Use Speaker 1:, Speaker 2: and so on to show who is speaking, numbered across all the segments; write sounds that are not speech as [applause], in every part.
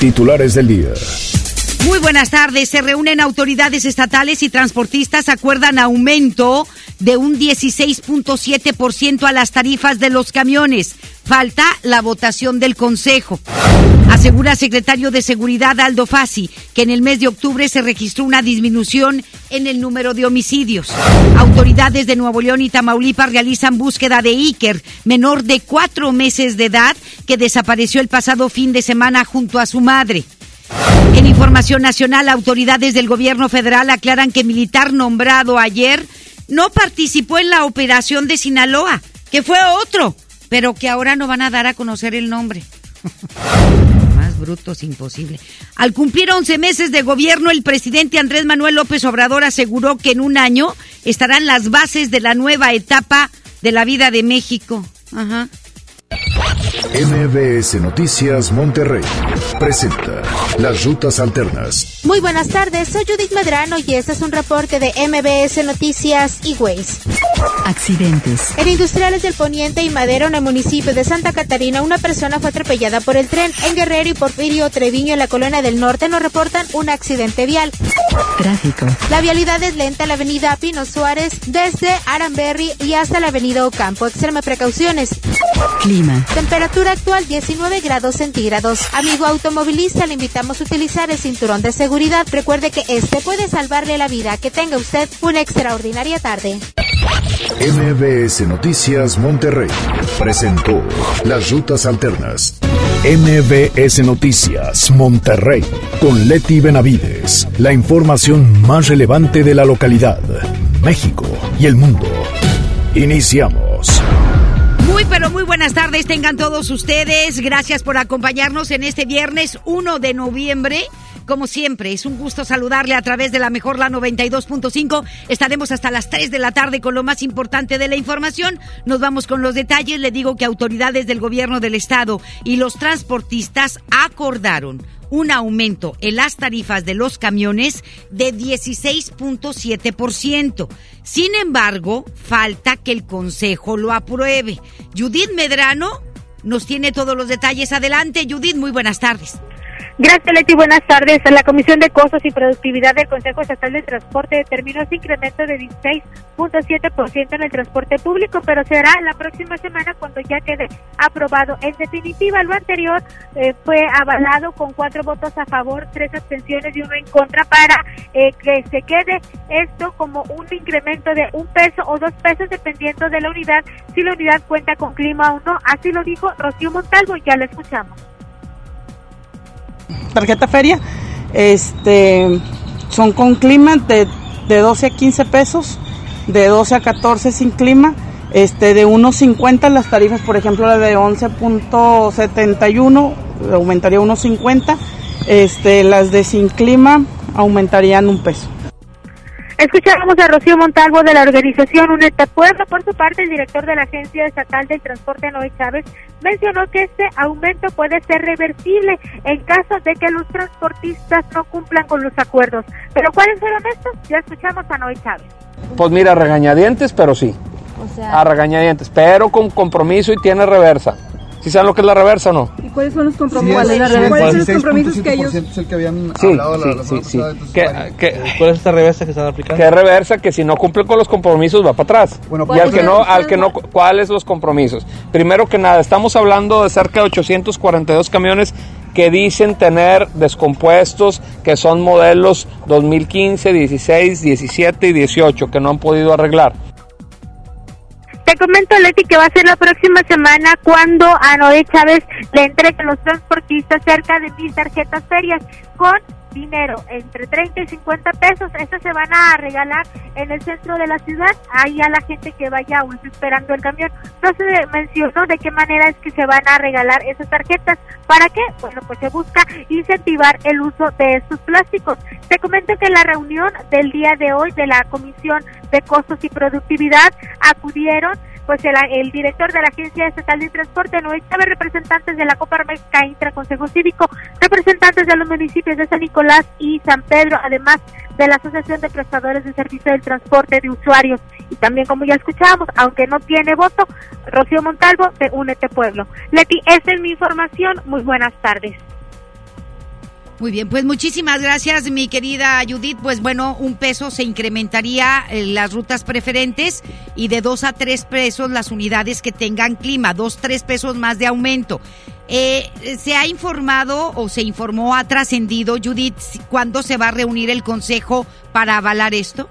Speaker 1: Titulares del día.
Speaker 2: Muy buenas tardes. Se reúnen autoridades estatales y transportistas, acuerdan aumento de un 16.7% a las tarifas de los camiones. Falta la votación del Consejo. Asegura secretario de Seguridad Aldo Fassi que en el mes de octubre se registró una disminución en el número de homicidios. Autoridades de Nuevo León y Tamaulipas realizan búsqueda de Iker, menor de cuatro meses de edad, que desapareció el pasado fin de semana junto a su madre. En información nacional, autoridades del gobierno federal aclaran que militar nombrado ayer no participó en la operación de Sinaloa, que fue otro, pero que ahora no van a dar a conocer el nombre. [laughs] Más brutos imposible. Al cumplir 11 meses de gobierno, el presidente Andrés Manuel López Obrador aseguró que en un año estarán las bases de la nueva etapa de la vida de México. Ajá.
Speaker 1: MBS Noticias Monterrey presenta Las Rutas Alternas.
Speaker 3: Muy buenas tardes, soy Judith Medrano y este es un reporte de MBS Noticias y Ways.
Speaker 4: Accidentes.
Speaker 3: En Industriales del Poniente y Madero, en el municipio de Santa Catarina, una persona fue atropellada por el tren. En Guerrero y Porfirio Treviño, en la colonia del norte, nos reportan un accidente vial.
Speaker 4: Tráfico.
Speaker 3: La vialidad es lenta en la avenida Pino Suárez, desde Aranberry y hasta la avenida Ocampo. Extreme precauciones.
Speaker 4: Clima.
Speaker 3: Temperatura actual 19 grados centígrados. Amigo automovilista, le invitamos a utilizar el cinturón de seguridad. Recuerde que este puede salvarle la vida. Que tenga usted una extraordinaria tarde.
Speaker 1: MBS Noticias Monterrey presentó Las Rutas Alternas. MBS Noticias Monterrey con Leti Benavides. La información más relevante de la localidad, México y el mundo. Iniciamos.
Speaker 2: Muy pero muy buenas tardes tengan todos ustedes. Gracias por acompañarnos en este viernes 1 de noviembre. Como siempre, es un gusto saludarle a través de la mejor la 92.5. Estaremos hasta las 3 de la tarde con lo más importante de la información. Nos vamos con los detalles. Le digo que autoridades del gobierno del estado y los transportistas acordaron un aumento en las tarifas de los camiones de 16.7%. Sin embargo, falta que el Consejo lo apruebe. Judith Medrano nos tiene todos los detalles. Adelante, Judith, muy buenas tardes.
Speaker 5: Gracias, Leti. Buenas tardes. La Comisión de Costos y Productividad del Consejo Estatal de Transporte determinó ese incremento de 16.7% en el transporte público, pero será la próxima semana cuando ya quede aprobado. En definitiva, lo anterior eh, fue avalado con cuatro votos a favor, tres abstenciones y uno en contra para eh, que se quede esto como un incremento de un peso o dos pesos dependiendo de la unidad, si la unidad cuenta con clima o no. Así lo dijo Rocío Montalvo, ya lo escuchamos
Speaker 6: tarjeta feria, este, son con clima de, de 12 a 15 pesos, de 12 a 14 sin clima, este, de 1.50 las tarifas, por ejemplo, la de 11.71 aumentaría 1.50, este, las de sin clima aumentarían un peso.
Speaker 5: Escuchamos a Rocío Montalvo de la organización UNETA Puebla. Por su parte, el director de la Agencia Estatal del Transporte, Noé Chávez, mencionó que este aumento puede ser reversible en caso de que los transportistas no cumplan con los acuerdos. Pero ¿cuáles fueron estos? Ya escuchamos a Noé Chávez.
Speaker 7: Pues mira, regañadientes, pero sí. O sea... A regañadientes, pero con compromiso y tiene reversa. ¿Sí saben lo que es la reversa o no?
Speaker 8: ¿Y cuáles son los compromisos? Sí, ¿Cuáles son los compromisos que ellos...?
Speaker 7: Es el que habían sí, hablado sí, la, sí, sí. ¿Qué, qué,
Speaker 9: ¿Cuál es esta reversa que están aplicando?
Speaker 7: ¿Qué reversa? Que si no cumple con los compromisos va para atrás. Bueno, y al que no, al que no, ¿cuáles los compromisos? Primero que nada, estamos hablando de cerca de 842 camiones que dicen tener descompuestos, que son modelos 2015, 16, 17 y 18, que no han podido arreglar.
Speaker 5: Te comento, Leti, que va a ser la próxima semana cuando a Noé Chávez le entreguen los transportistas cerca de mil tarjetas ferias con dinero entre 30 y 50 pesos. Estos se van a regalar en el centro de la ciudad, ahí a la gente que vaya o esperando el camión. No se mencionó de qué manera es que se van a regalar esas tarjetas. ¿Para qué? Bueno, pues se busca incentivar el uso de estos plásticos. Te comento que en la reunión del día de hoy de la Comisión de Costos y Productividad acudieron pues el, director de la Agencia Estatal de Transporte, Noé Chávez, representantes de la Coparmeca Intra Consejo Cívico, representantes de los municipios de San Nicolás y San Pedro, además de la Asociación de Prestadores de Servicio del Transporte de Usuarios. Y también, como ya escuchábamos, aunque no tiene voto, Rocío Montalvo de Únete Pueblo. Leti, esta es mi información. Muy buenas tardes.
Speaker 2: Muy bien, pues muchísimas gracias, mi querida Judith. Pues bueno, un peso se incrementaría en las rutas preferentes y de dos a tres pesos las unidades que tengan clima, dos, tres pesos más de aumento. Eh, ¿Se ha informado o se informó, ha trascendido, Judith, cuándo se va a reunir el Consejo para avalar esto?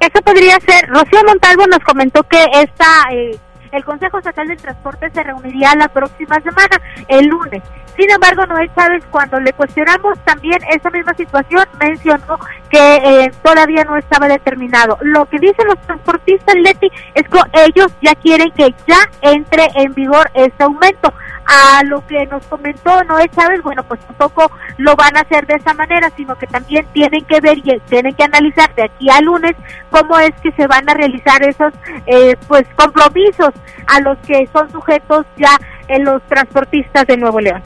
Speaker 5: Eso podría ser. Rocío Montalvo nos comentó que esta, eh, el Consejo Estatal del Transporte se reuniría la próxima semana, el lunes. Sin embargo, Noel Chávez, cuando le cuestionamos también esa misma situación, mencionó que eh, todavía no estaba determinado. Lo que dicen los transportistas, Leti, es que ellos ya quieren que ya entre en vigor este aumento. A lo que nos comentó Noé Chávez, bueno, pues tampoco lo van a hacer de esa manera, sino que también tienen que ver y tienen que analizar de aquí a lunes cómo es que se van a realizar esos eh, pues compromisos a los que son sujetos ya en los transportistas de Nuevo León.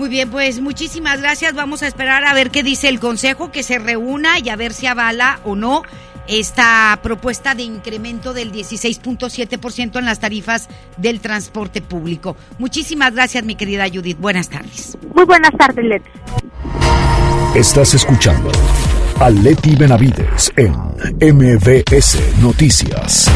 Speaker 2: Muy bien, pues muchísimas gracias. Vamos a esperar a ver qué dice el Consejo, que se reúna y a ver si avala o no esta propuesta de incremento del 16.7% en las tarifas del transporte público. Muchísimas gracias, mi querida Judith. Buenas tardes.
Speaker 5: Muy buenas tardes, Leti.
Speaker 1: Estás escuchando a Leti Benavides en MBS Noticias.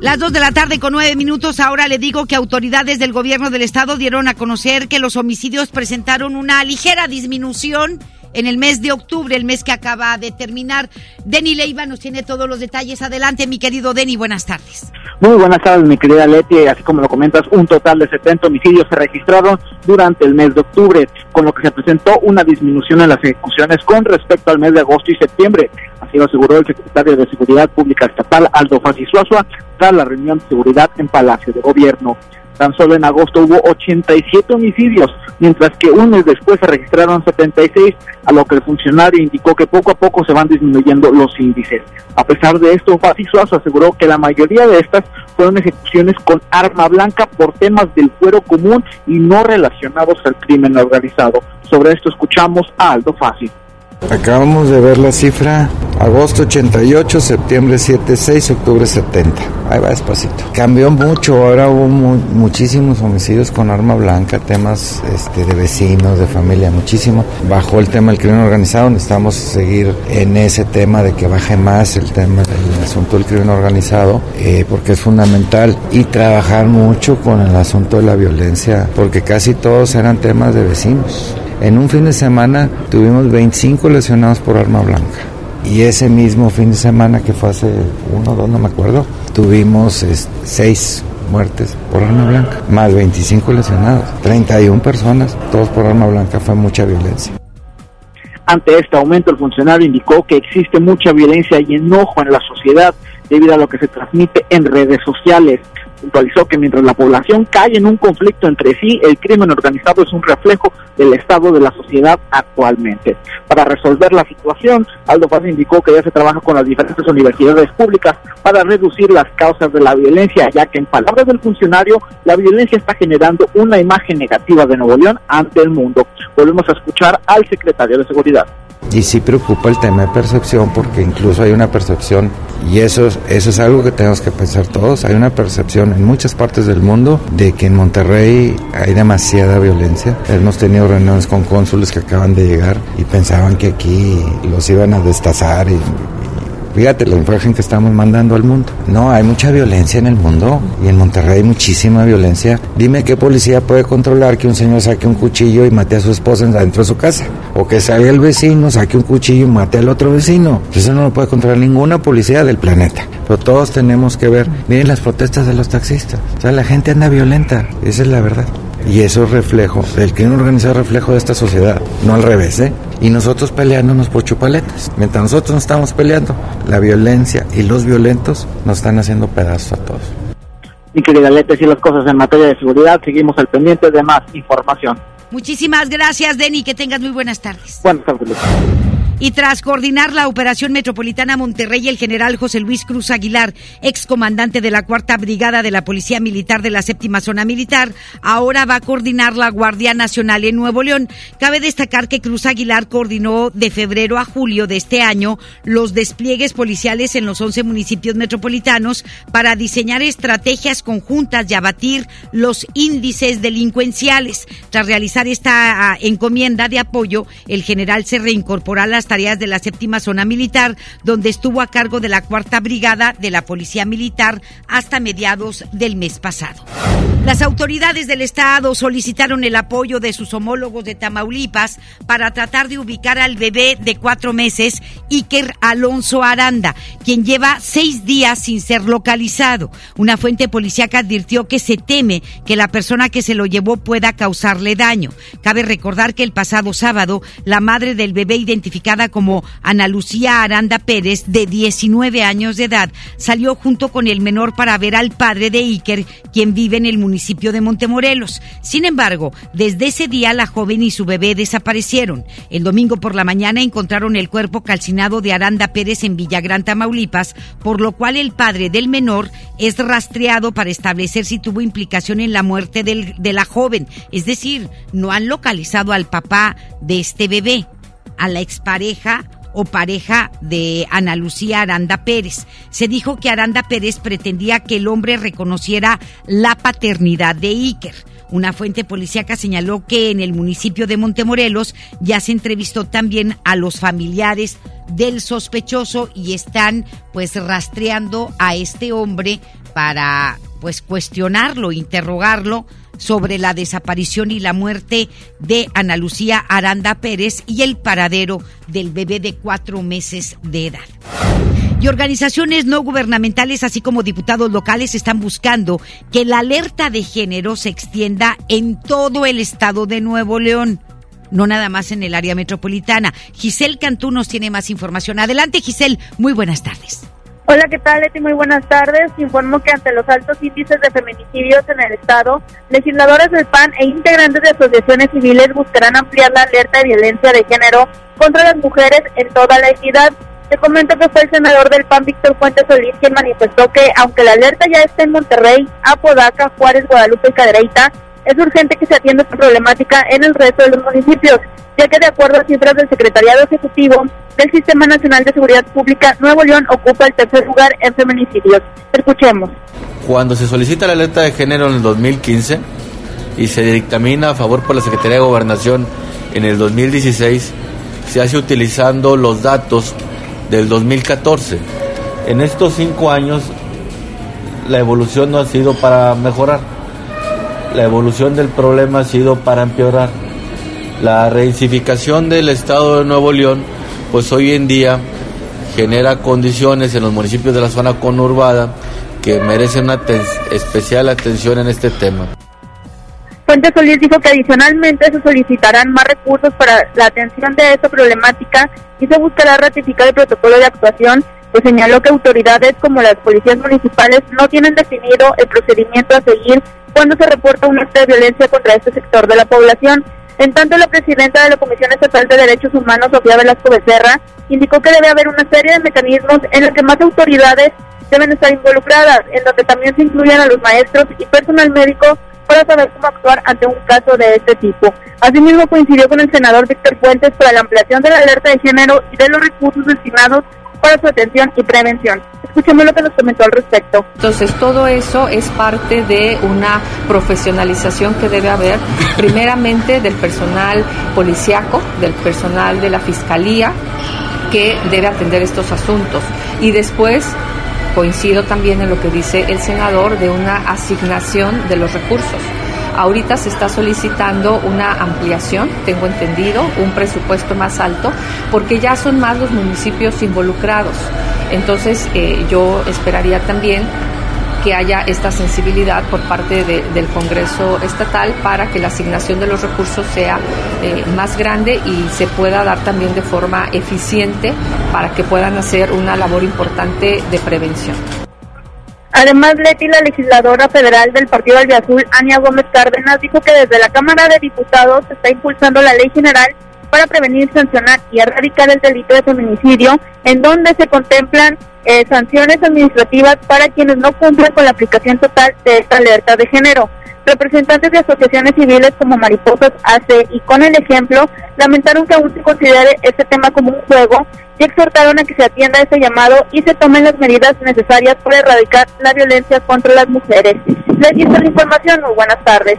Speaker 2: Las dos de la tarde con nueve minutos. Ahora le digo que autoridades del gobierno del estado dieron a conocer que los homicidios presentaron una ligera disminución en el mes de octubre, el mes que acaba de terminar. Denny Leiva nos tiene todos los detalles. Adelante, mi querido Denny, buenas tardes.
Speaker 9: Muy buenas tardes, mi querida Leti. Así como lo comentas, un total de 70 homicidios se registraron durante el mes de octubre, con lo que se presentó una disminución en las ejecuciones con respecto al mes de agosto y septiembre. Así lo aseguró el secretario de Seguridad Pública Estatal, Aldo Fasisuazua, tras la reunión de seguridad en Palacio de Gobierno. Tan solo en agosto hubo 87 homicidios, mientras que un mes después se registraron 76, a lo que el funcionario indicó que poco a poco se van disminuyendo los índices. A pesar de esto, Fasisuazo aseguró que la mayoría de estas fueron ejecuciones con arma blanca por temas del fuero común y no relacionados al crimen organizado. Sobre esto escuchamos a Aldo Fácil.
Speaker 10: Acabamos de ver la cifra, agosto 88, septiembre 76, octubre 70. Ahí va despacito. Cambió mucho, ahora hubo muchísimos homicidios con arma blanca, temas este, de vecinos, de familia, muchísimo. Bajó el tema del crimen organizado, necesitamos seguir en ese tema de que baje más el tema del asunto del crimen organizado, eh, porque es fundamental, y trabajar mucho con el asunto de la violencia, porque casi todos eran temas de vecinos. En un fin de semana tuvimos 25 lesionados por arma blanca. Y ese mismo fin de semana, que fue hace uno o dos, no me acuerdo, tuvimos seis muertes por arma blanca, más 25 lesionados, 31 personas, todos por arma blanca, fue mucha violencia.
Speaker 9: Ante este aumento, el funcionario indicó que existe mucha violencia y enojo en la sociedad debido a lo que se transmite en redes sociales puntualizó que mientras la población cae en un conflicto entre sí, el crimen organizado es un reflejo del estado de la sociedad actualmente. Para resolver la situación, Aldo Paz indicó que ya se trabaja con las diferentes universidades públicas para reducir las causas de la violencia, ya que en palabras del funcionario, la violencia está generando una imagen negativa de Nuevo León ante el mundo. Volvemos a escuchar al secretario de Seguridad.
Speaker 10: Y sí preocupa el tema de percepción porque incluso hay una percepción, y eso, eso es algo que tenemos que pensar todos, hay una percepción en muchas partes del mundo de que en Monterrey hay demasiada violencia. Hemos tenido reuniones con cónsules que acaban de llegar y pensaban que aquí los iban a destazar y Fíjate la imagen que estamos mandando al mundo. No, hay mucha violencia en el mundo y en Monterrey hay muchísima violencia. Dime qué policía puede controlar que un señor saque un cuchillo y mate a su esposa dentro de su casa. O que salga el vecino, saque un cuchillo y mate al otro vecino. Eso no lo puede controlar ninguna policía del planeta. Pero todos tenemos que ver. Miren las protestas de los taxistas. O sea, la gente anda violenta. Esa es la verdad. Y eso es reflejo, el crimen organizado es reflejo de esta sociedad, no al revés, ¿eh? Y nosotros peleándonos por chupaletas. Mientras nosotros nos estamos peleando, la violencia y los violentos nos están haciendo pedazos a todos.
Speaker 9: Mi querida Lete, si las cosas en materia de seguridad, seguimos al pendiente de más información.
Speaker 2: Muchísimas gracias, Denny. Que tengas muy buenas tardes.
Speaker 9: Buenas tardes.
Speaker 2: Y tras coordinar la operación metropolitana Monterrey, el general José Luis Cruz Aguilar, excomandante de la Cuarta Brigada de la Policía Militar de la Séptima Zona Militar, ahora va a coordinar la Guardia Nacional en Nuevo León. Cabe destacar que Cruz Aguilar coordinó de febrero a julio de este año los despliegues policiales en los 11 municipios metropolitanos para diseñar estrategias conjuntas y abatir los índices delincuenciales. Tras realizar esta ah, encomienda de apoyo, el general se reincorporó a las tareas de la séptima zona militar, donde estuvo a cargo de la cuarta brigada de la Policía Militar hasta mediados del mes pasado. Las autoridades del Estado solicitaron el apoyo de sus homólogos de Tamaulipas para tratar de ubicar al bebé de cuatro meses, Iker Alonso Aranda, quien lleva seis días sin ser localizado. Una fuente policíaca advirtió que se teme que la persona que se lo llevó pueda causarle daño. Cabe recordar que el pasado sábado, la madre del bebé identificada como Ana Lucía Aranda Pérez, de 19 años de edad, salió junto con el menor para ver al padre de Iker, quien vive en el municipio de Montemorelos. Sin embargo, desde ese día la joven y su bebé desaparecieron. El domingo por la mañana encontraron el cuerpo calcinado de Aranda Pérez en Villagrán, Tamaulipas, por lo cual el padre del menor es rastreado para establecer si tuvo implicación en la muerte de la joven. Es decir, no han localizado al papá de este bebé, a la expareja o pareja de Ana Lucía Aranda Pérez. Se dijo que Aranda Pérez pretendía que el hombre reconociera la paternidad de Iker. Una fuente policíaca señaló que en el municipio de Montemorelos ya se entrevistó también a los familiares del sospechoso y están pues rastreando a este hombre para pues cuestionarlo, interrogarlo sobre la desaparición y la muerte de Ana Lucía Aranda Pérez y el paradero del bebé de cuatro meses de edad. Y organizaciones no gubernamentales, así como diputados locales, están buscando que la alerta de género se extienda en todo el estado de Nuevo León, no nada más en el área metropolitana. Giselle Cantú nos tiene más información. Adelante, Giselle. Muy buenas tardes.
Speaker 11: Hola, ¿qué tal, Leti? Muy buenas tardes. Informo que ante los altos índices de feminicidios en el Estado, legisladores del PAN e integrantes de asociaciones civiles buscarán ampliar la alerta de violencia de género contra las mujeres en toda la entidad. Te comento que fue el senador del PAN, Víctor Fuentes Solís, quien manifestó que, aunque la alerta ya está en Monterrey, Apodaca, Juárez, Guadalupe y Cadereyta, es urgente que se atienda esta problemática en el resto de los municipios, ya que de acuerdo a cifras del Secretariado Ejecutivo del Sistema Nacional de Seguridad Pública, Nuevo León ocupa el tercer lugar en feminicidios. Escuchemos.
Speaker 12: Cuando se solicita la alerta de género en el 2015 y se dictamina a favor por la Secretaría de Gobernación en el 2016, se hace utilizando los datos del 2014. En estos cinco años la evolución no ha sido para mejorar, la evolución del problema ha sido para empeorar. La reincificación del Estado de Nuevo León, pues hoy en día genera condiciones en los municipios de la zona conurbada que merecen una especial atención en este tema.
Speaker 11: Fuentes Solís dijo que adicionalmente se solicitarán más recursos para la atención de esta problemática y se buscará ratificar el protocolo de actuación, pues señaló que autoridades como las policías municipales no tienen definido el procedimiento a seguir cuando se reporta un acto de violencia contra este sector de la población. En tanto, la presidenta de la Comisión Estatal de Derechos Humanos, Sofía Velasco Becerra, indicó que debe haber una serie de mecanismos en los que más autoridades deben estar involucradas, en donde también se incluyan a los maestros y personal médico para saber cómo actuar ante un caso de este tipo. Asimismo, coincidió con el senador Víctor Fuentes para la ampliación de la alerta de género y de los recursos destinados para su atención y prevención. Escuchemos lo que nos comentó al respecto.
Speaker 13: Entonces, todo eso es parte de una profesionalización que debe haber, primeramente del personal policiaco, del personal de la fiscalía, que debe atender estos asuntos. Y después, coincido también en lo que dice el senador de una asignación de los recursos. Ahorita se está solicitando una ampliación, tengo entendido, un presupuesto más alto, porque ya son más los municipios involucrados. Entonces, eh, yo esperaría también que haya esta sensibilidad por parte del Congreso estatal para que la asignación de los recursos sea eh, más grande y se pueda dar también de forma eficiente para que puedan hacer una labor importante de prevención.
Speaker 5: Además, Leti, la legisladora federal del Partido Albiazul, Ania Gómez Cárdenas, dijo que desde la Cámara de Diputados se está impulsando la ley general para prevenir, sancionar y erradicar el delito de feminicidio, en donde se contemplan eh, sanciones administrativas para quienes no cumplen con la aplicación total de esta alerta de género. Representantes de asociaciones civiles como Mariposas AC y con el ejemplo lamentaron que aún se considere este tema como un juego y exhortaron a que se atienda este llamado y se tomen las medidas necesarias para erradicar la violencia contra las mujeres. Les dice la información. Muy buenas tardes.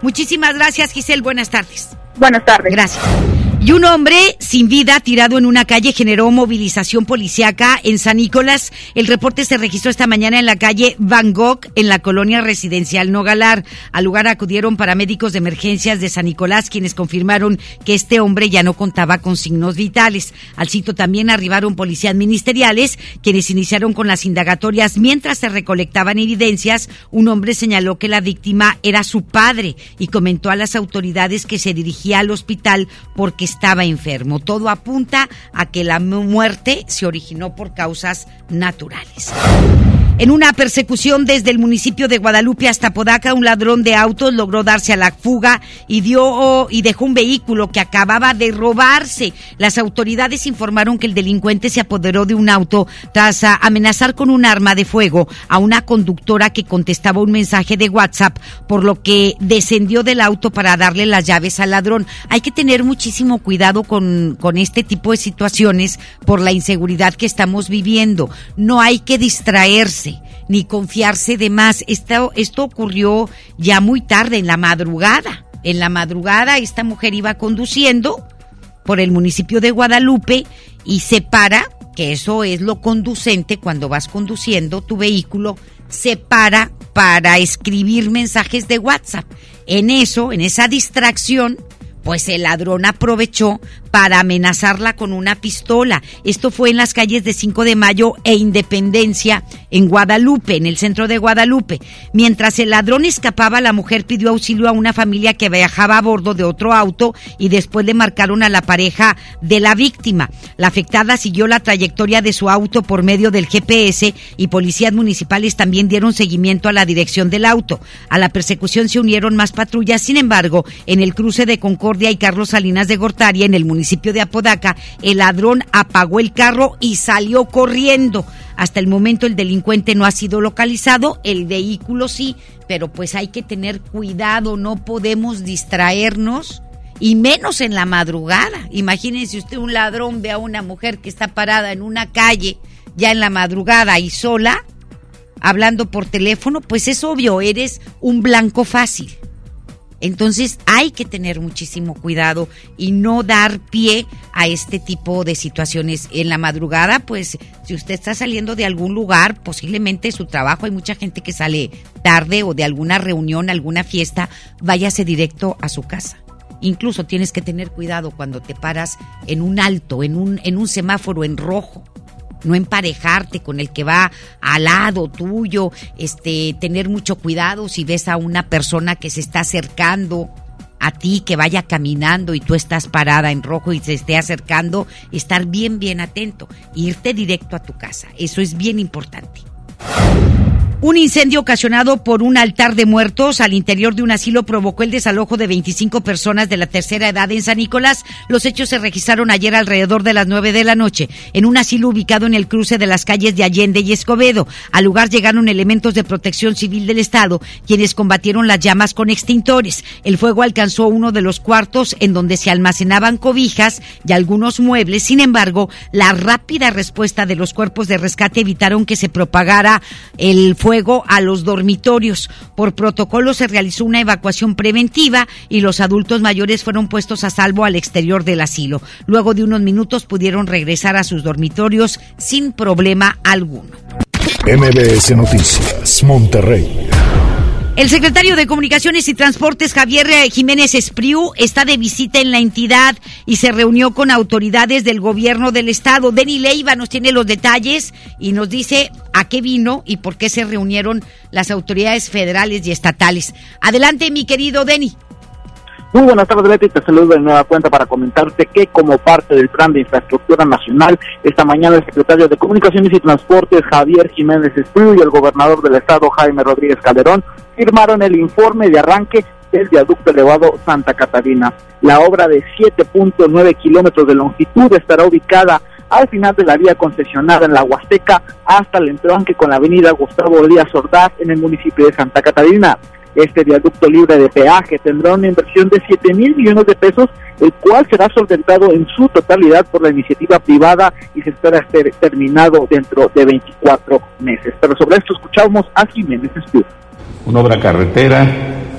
Speaker 2: Muchísimas gracias, Giselle. Buenas tardes.
Speaker 5: Buenas tardes.
Speaker 2: Gracias. Y un hombre sin vida tirado en una calle generó movilización policiaca en San Nicolás. El reporte se registró esta mañana en la calle Van Gogh, en la colonia residencial Nogalar. Al lugar acudieron paramédicos de emergencias de San Nicolás, quienes confirmaron que este hombre ya no contaba con signos vitales. Al sitio también arribaron policías ministeriales, quienes iniciaron con las indagatorias. Mientras se recolectaban evidencias, un hombre señaló que la víctima era su padre y comentó a las autoridades que se dirigía al hospital porque estaba enfermo. Todo apunta a que la muerte se originó por causas naturales. En una persecución desde el municipio de Guadalupe hasta Podaca, un ladrón de autos logró darse a la fuga y dio y dejó un vehículo que acababa de robarse. Las autoridades informaron que el delincuente se apoderó de un auto tras amenazar con un arma de fuego a una conductora que contestaba un mensaje de WhatsApp, por lo que descendió del auto para darle las llaves al ladrón. Hay que tener muchísimo cuidado con, con este tipo de situaciones por la inseguridad que estamos viviendo. No hay que distraerse ni confiarse de más. Esto, esto ocurrió ya muy tarde, en la madrugada. En la madrugada esta mujer iba conduciendo por el municipio de Guadalupe y se para, que eso es lo conducente cuando vas conduciendo tu vehículo, se para para escribir mensajes de WhatsApp. En eso, en esa distracción, pues el ladrón aprovechó para amenazarla con una pistola. Esto fue en las calles de 5 de Mayo e Independencia en Guadalupe, en el centro de Guadalupe. Mientras el ladrón escapaba, la mujer pidió auxilio a una familia que viajaba a bordo de otro auto y después le marcaron a la pareja de la víctima. La afectada siguió la trayectoria de su auto por medio del GPS y policías municipales también dieron seguimiento a la dirección del auto. A la persecución se unieron más patrullas, sin embargo, en el cruce de Concordia y Carlos Salinas de Gortari, en el municipio de Apodaca, el ladrón apagó el carro y salió corriendo. Hasta el momento el delincuente no ha sido localizado, el vehículo sí, pero pues hay que tener cuidado, no podemos distraernos y menos en la madrugada. Imagínense usted un ladrón ve a una mujer que está parada en una calle ya en la madrugada y sola, hablando por teléfono, pues es obvio, eres un blanco fácil. Entonces hay que tener muchísimo cuidado y no dar pie a este tipo de situaciones. En la madrugada, pues si usted está saliendo de algún lugar, posiblemente su trabajo, hay mucha gente que sale tarde o de alguna reunión, alguna fiesta, váyase directo a su casa. Incluso tienes que tener cuidado cuando te paras en un alto, en un, en un semáforo en rojo no emparejarte con el que va al lado tuyo, este, tener mucho cuidado si ves a una persona que se está acercando a ti, que vaya caminando y tú estás parada en rojo y se esté acercando, estar bien, bien atento, irte directo a tu casa, eso es bien importante. Un incendio ocasionado por un altar de muertos al interior de un asilo provocó el desalojo de 25 personas de la tercera edad en San Nicolás. Los hechos se registraron ayer alrededor de las 9 de la noche en un asilo ubicado en el cruce de las calles de Allende y Escobedo. Al lugar llegaron elementos de protección civil del Estado, quienes combatieron las llamas con extintores. El fuego alcanzó uno de los cuartos en donde se almacenaban cobijas y algunos muebles. Sin embargo, la rápida respuesta de los cuerpos de rescate evitaron que se propagara el fuego fuego a los dormitorios. Por protocolo se realizó una evacuación preventiva y los adultos mayores fueron puestos a salvo al exterior del asilo. Luego de unos minutos pudieron regresar a sus dormitorios sin problema alguno.
Speaker 1: MBS Noticias, Monterrey.
Speaker 2: El secretario de Comunicaciones y Transportes, Javier Jiménez Espriu, está de visita en la entidad y se reunió con autoridades del gobierno del estado. Denny Leiva nos tiene los detalles y nos dice a qué vino y por qué se reunieron las autoridades federales y estatales. Adelante, mi querido Denny.
Speaker 9: Muy buenas tardes, Leti. Te saludo de nueva cuenta para comentarte que como parte del plan de infraestructura nacional, esta mañana el secretario de Comunicaciones y Transportes, Javier Jiménez Espriu, y el gobernador del estado, Jaime Rodríguez Calderón, firmaron el informe de arranque del viaducto elevado Santa Catarina. La obra de 7.9 kilómetros de longitud estará ubicada al final de la vía concesionada en la Huasteca hasta el entronque con la avenida Gustavo Díaz Ordaz en el municipio de Santa Catarina. Este viaducto libre de peaje tendrá una inversión de 7 mil millones de pesos, el cual será solventado en su totalidad por la iniciativa privada y se espera ser terminado dentro de 24 meses. Pero sobre esto escuchamos a Jiménez Espíritu.
Speaker 14: Una obra carretera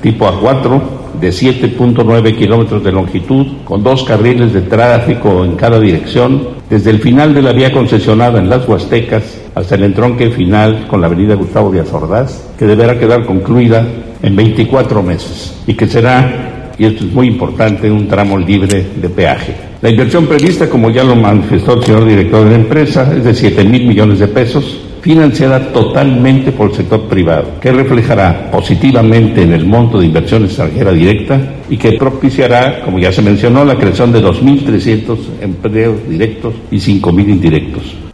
Speaker 14: tipo A4 de 7.9 kilómetros de longitud, con dos carriles de tráfico en cada dirección, desde el final de la vía concesionada en las Huastecas hasta el entronque final con la avenida Gustavo Díaz Ordaz, que deberá quedar concluida en 24 meses y que será, y esto es muy importante, un tramo libre de peaje. La inversión prevista, como ya lo manifestó el señor director de la empresa, es de 7 mil millones de pesos, financiada totalmente por el sector privado, que reflejará positivamente en el monto de inversión extranjera directa y que propiciará, como ya se mencionó, la creación de 2.300 empleos directos y 5.000 indirectos.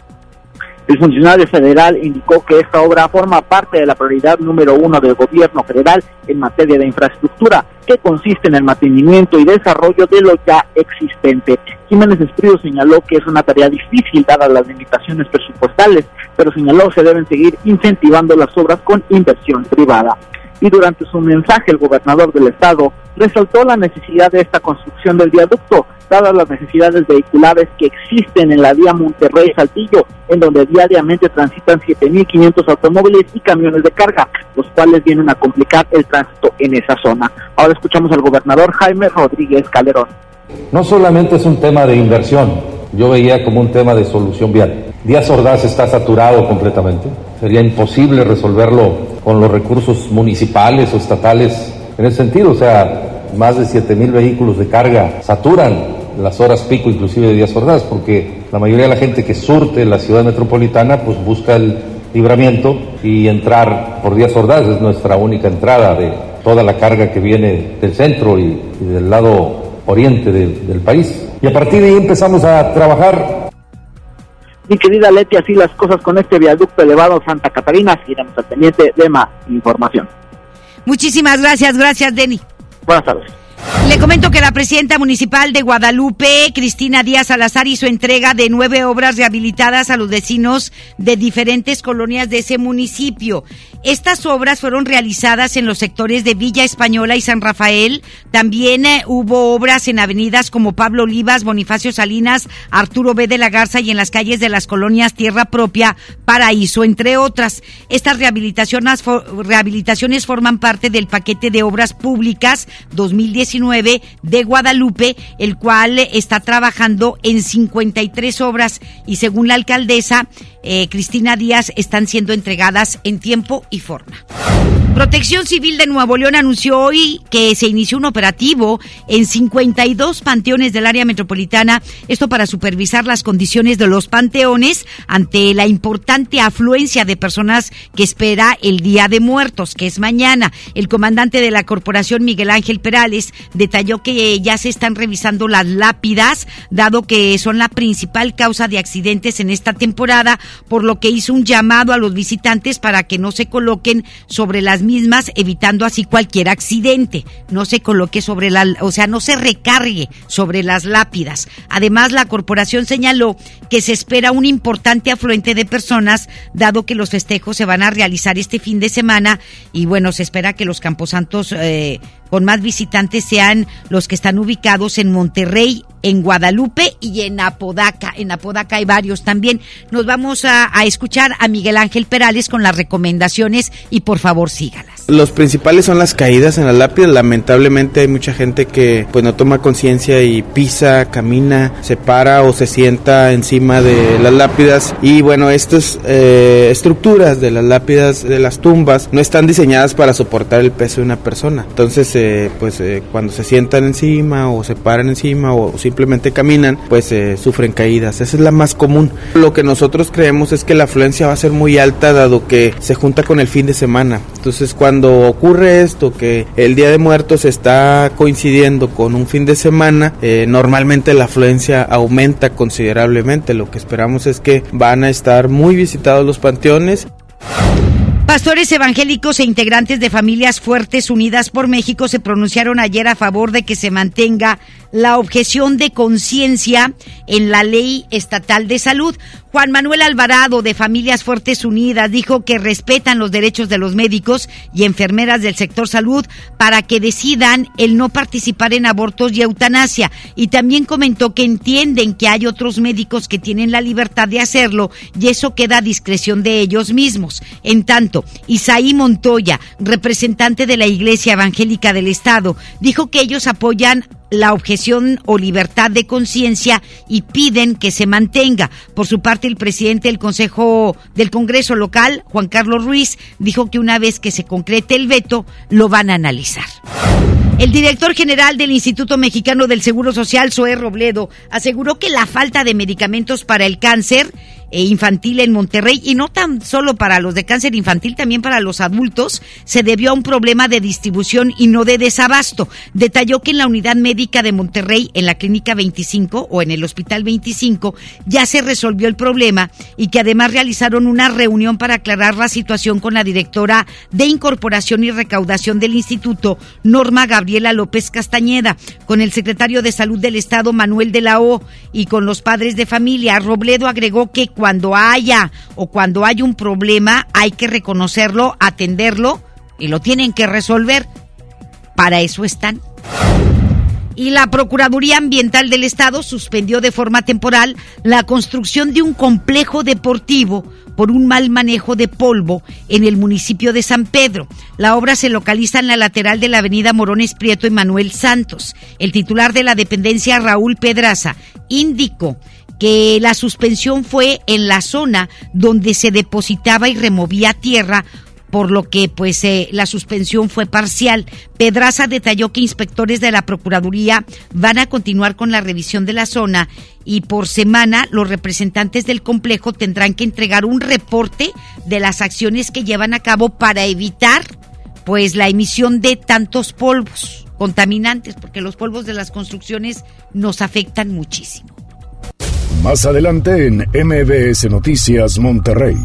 Speaker 9: El funcionario federal indicó que esta obra forma parte de la prioridad número uno del gobierno federal en materia de infraestructura, que consiste en el mantenimiento y desarrollo de lo ya existente. Jiménez Esprío señaló que es una tarea difícil dadas las limitaciones presupuestales, pero señaló que se deben seguir incentivando las obras con inversión privada y durante su mensaje el gobernador del estado resaltó la necesidad de esta construcción del viaducto, dadas las necesidades vehiculares que existen en la vía Monterrey-Saltillo, en donde diariamente transitan 7.500 automóviles y camiones de carga, los cuales vienen a complicar el tránsito en esa zona. Ahora escuchamos al gobernador Jaime Rodríguez Calderón.
Speaker 15: No solamente es un tema de inversión, yo veía como un tema de solución vial. Díaz Ordaz está saturado completamente. Sería imposible resolverlo con los recursos municipales o estatales en ese sentido. O sea, más de 7 mil vehículos de carga saturan las horas pico inclusive de Díaz Ordaz, porque la mayoría de la gente que surte la ciudad metropolitana pues busca el libramiento y entrar por Díaz Ordaz es nuestra única entrada de toda la carga que viene del centro y, del lado oriente del país. Y a partir de ahí empezamos a trabajar
Speaker 9: mi querida Leti, así las cosas con este viaducto elevado Santa Catarina. Seguiremos al pendiente de más información.
Speaker 2: Muchísimas gracias, gracias, Denny.
Speaker 9: Buenas tardes.
Speaker 2: Le comento que la presidenta municipal de Guadalupe, Cristina Díaz Salazar, hizo entrega de nueve obras rehabilitadas a los vecinos de diferentes colonias de ese municipio. Estas obras fueron realizadas en los sectores de Villa Española y San Rafael. También eh, hubo obras en avenidas como Pablo Olivas, Bonifacio Salinas, Arturo B. de la Garza y en las calles de las colonias Tierra Propia, Paraíso, entre otras. Estas rehabilitaciones, forman parte del paquete de obras públicas 2019 de Guadalupe, el cual está trabajando en 53 obras y según la alcaldesa eh, Cristina Díaz están siendo entregadas en tiempo y forma. Protección Civil de Nuevo León anunció hoy que se inició un operativo en 52 panteones del área metropolitana, esto para supervisar las condiciones de los panteones ante la importante afluencia de personas que espera el Día de Muertos, que es mañana. El comandante de la corporación, Miguel Ángel Perales, detalló que ya se están revisando las lápidas, dado que son la principal causa de accidentes en esta temporada, por lo que hizo un llamado a los visitantes para que no se coloquen sobre las mismas, evitando así cualquier accidente. No se coloque sobre la, o sea, no se recargue sobre las lápidas. Además, la corporación señaló que se espera un importante afluente de personas, dado que los festejos se van a realizar este fin de semana y bueno, se espera que los camposantos eh, con más visitantes sean los que están ubicados en Monterrey, en Guadalupe y en Apodaca. En Apodaca hay varios también. Nos vamos a, a escuchar a Miguel Ángel Perales con las recomendaciones y por favor sígalas.
Speaker 16: Los principales son las caídas en la lápida. Lamentablemente hay mucha gente que pues no toma conciencia y pisa, camina, se para o se sienta encima de las lápidas. Y bueno, estas eh, estructuras de las lápidas, de las tumbas, no están diseñadas para soportar el peso de una persona. Entonces, eh, pues eh, cuando se sientan encima o se paran encima o, simplemente caminan, pues sufren caídas. Esa es la más común. Lo que nosotros creemos es que la afluencia va a ser muy alta dado que se junta con el fin de semana. Entonces, cuando ocurre esto, que el Día de Muertos está coincidiendo con un fin de semana, eh, normalmente la afluencia aumenta considerablemente. Lo que esperamos es que van a estar muy visitados los panteones.
Speaker 2: Pastores evangélicos e integrantes de familias fuertes unidas por México se pronunciaron ayer a favor de que se mantenga la objeción de conciencia en la ley estatal de salud. Juan Manuel Alvarado de Familias Fuertes Unidas dijo que respetan los derechos de los médicos y enfermeras del sector salud para que decidan el no participar en abortos y eutanasia. Y también comentó que entienden que hay otros médicos que tienen la libertad de hacerlo y eso queda a discreción de ellos mismos. En tanto, Isaí Montoya, representante de la Iglesia Evangélica del Estado, dijo que ellos apoyan la objeción o libertad de conciencia y piden que se mantenga. Por su parte, el presidente del Consejo del Congreso local, Juan Carlos Ruiz, dijo que una vez que se concrete el veto, lo van a analizar. El director general del Instituto Mexicano del Seguro Social, Zoé Robledo, aseguró que la falta de medicamentos para el cáncer infantil en Monterrey y no tan solo para los de cáncer infantil, también para los adultos, se debió a un problema de distribución y no de desabasto. Detalló que en la unidad médica de Monterrey, en la clínica 25 o en el hospital 25, ya se resolvió el problema y que además realizaron una reunión para aclarar la situación con la directora de incorporación y recaudación del instituto, Norma Gabriela López Castañeda, con el secretario de salud del estado, Manuel de la O, y con los padres de familia. Robledo agregó que cuando haya o cuando hay un problema hay que reconocerlo, atenderlo y lo tienen que resolver. Para eso están. Y la Procuraduría Ambiental del Estado suspendió de forma temporal la construcción de un complejo deportivo por un mal manejo de polvo en el municipio de San Pedro. La obra se localiza en la lateral de la avenida Morones Prieto y Manuel Santos. El titular de la dependencia, Raúl Pedraza, indicó que la suspensión fue en la zona donde se depositaba y removía tierra por lo que pues eh, la suspensión fue parcial. Pedraza detalló que inspectores de la Procuraduría van a continuar con la revisión de la zona y por semana los representantes del complejo tendrán que entregar un reporte de las acciones que llevan a cabo para evitar pues la emisión de tantos polvos contaminantes, porque los polvos de las construcciones nos afectan muchísimo.
Speaker 1: Más adelante en MBS Noticias Monterrey.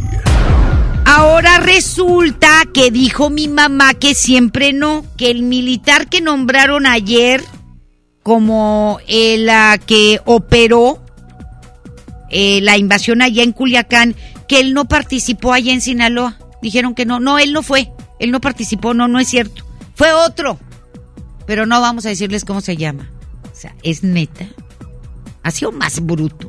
Speaker 2: Ahora resulta que dijo mi mamá que siempre no, que el militar que nombraron ayer como el que operó eh, la invasión allá en Culiacán, que él no participó allá en Sinaloa. Dijeron que no, no, él no fue, él no participó, no, no es cierto. Fue otro. Pero no vamos a decirles cómo se llama. O sea, es neta. Ha sido más bruto.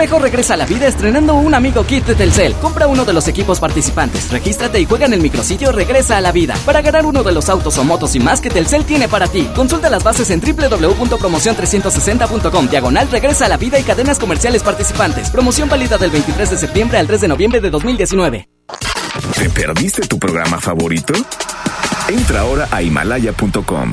Speaker 17: Mejor regresa a la vida estrenando un amigo kit de Telcel. Compra uno de los equipos participantes, regístrate y juega en el micrositio Regresa a la vida para ganar uno de los autos o motos y más que Telcel tiene para ti. Consulta las bases en www.promocion360.com. Diagonal Regresa a la vida y cadenas comerciales participantes. Promoción válida del 23 de septiembre al 3 de noviembre de 2019.
Speaker 18: ¿Te perdiste tu programa favorito? Entra ahora a himalaya.com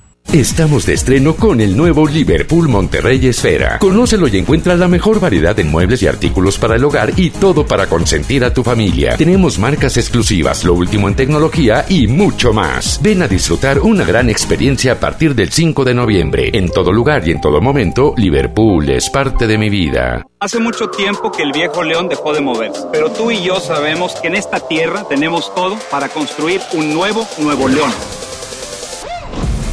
Speaker 19: Estamos de estreno con el nuevo Liverpool Monterrey Esfera. Conócelo y encuentra la mejor variedad en muebles y artículos para el hogar y todo para consentir a tu familia. Tenemos marcas exclusivas, lo último en tecnología y mucho más. Ven a disfrutar una gran experiencia a partir del 5 de noviembre. En todo lugar y en todo momento, Liverpool es parte de mi vida.
Speaker 20: Hace mucho tiempo que el viejo león dejó de moverse, pero tú y yo sabemos que en esta tierra tenemos todo para construir un nuevo Nuevo León.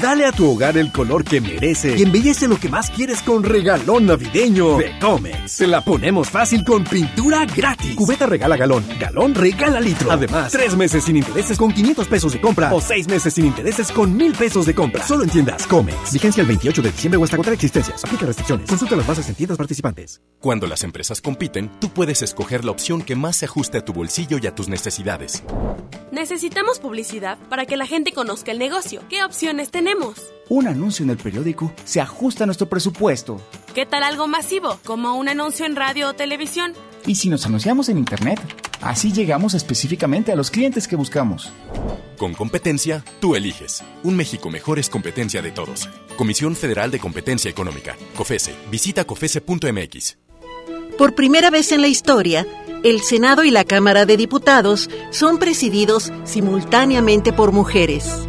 Speaker 21: Dale a tu hogar el color que merece y embellece lo que más quieres con regalón navideño de Comex. Se la ponemos fácil con pintura gratis. Cubeta regala galón, galón regala litro. Además, tres meses sin intereses con 500 pesos de compra o seis meses sin intereses con mil pesos de compra. Solo entiendas Comex. Vigencia el 28 de diciembre o hasta contar existencias. Aplica restricciones. Consulta las bases en tiendas participantes.
Speaker 22: Cuando las empresas compiten, tú puedes escoger la opción que más se ajuste a tu bolsillo y a tus necesidades.
Speaker 23: Necesitamos publicidad para que la gente conozca el negocio. ¿Qué opciones tenemos?
Speaker 24: Un anuncio en el periódico se ajusta a nuestro presupuesto.
Speaker 23: ¿Qué tal algo masivo, como un anuncio en radio o televisión?
Speaker 24: ¿Y si nos anunciamos en Internet? Así llegamos específicamente a los clientes que buscamos.
Speaker 22: Con competencia, tú eliges. Un México mejor es competencia de todos. Comisión Federal de Competencia Económica. COFESE. Visita COFESE.mx.
Speaker 25: Por primera vez en la historia, el Senado y la Cámara de Diputados son presididos simultáneamente por mujeres.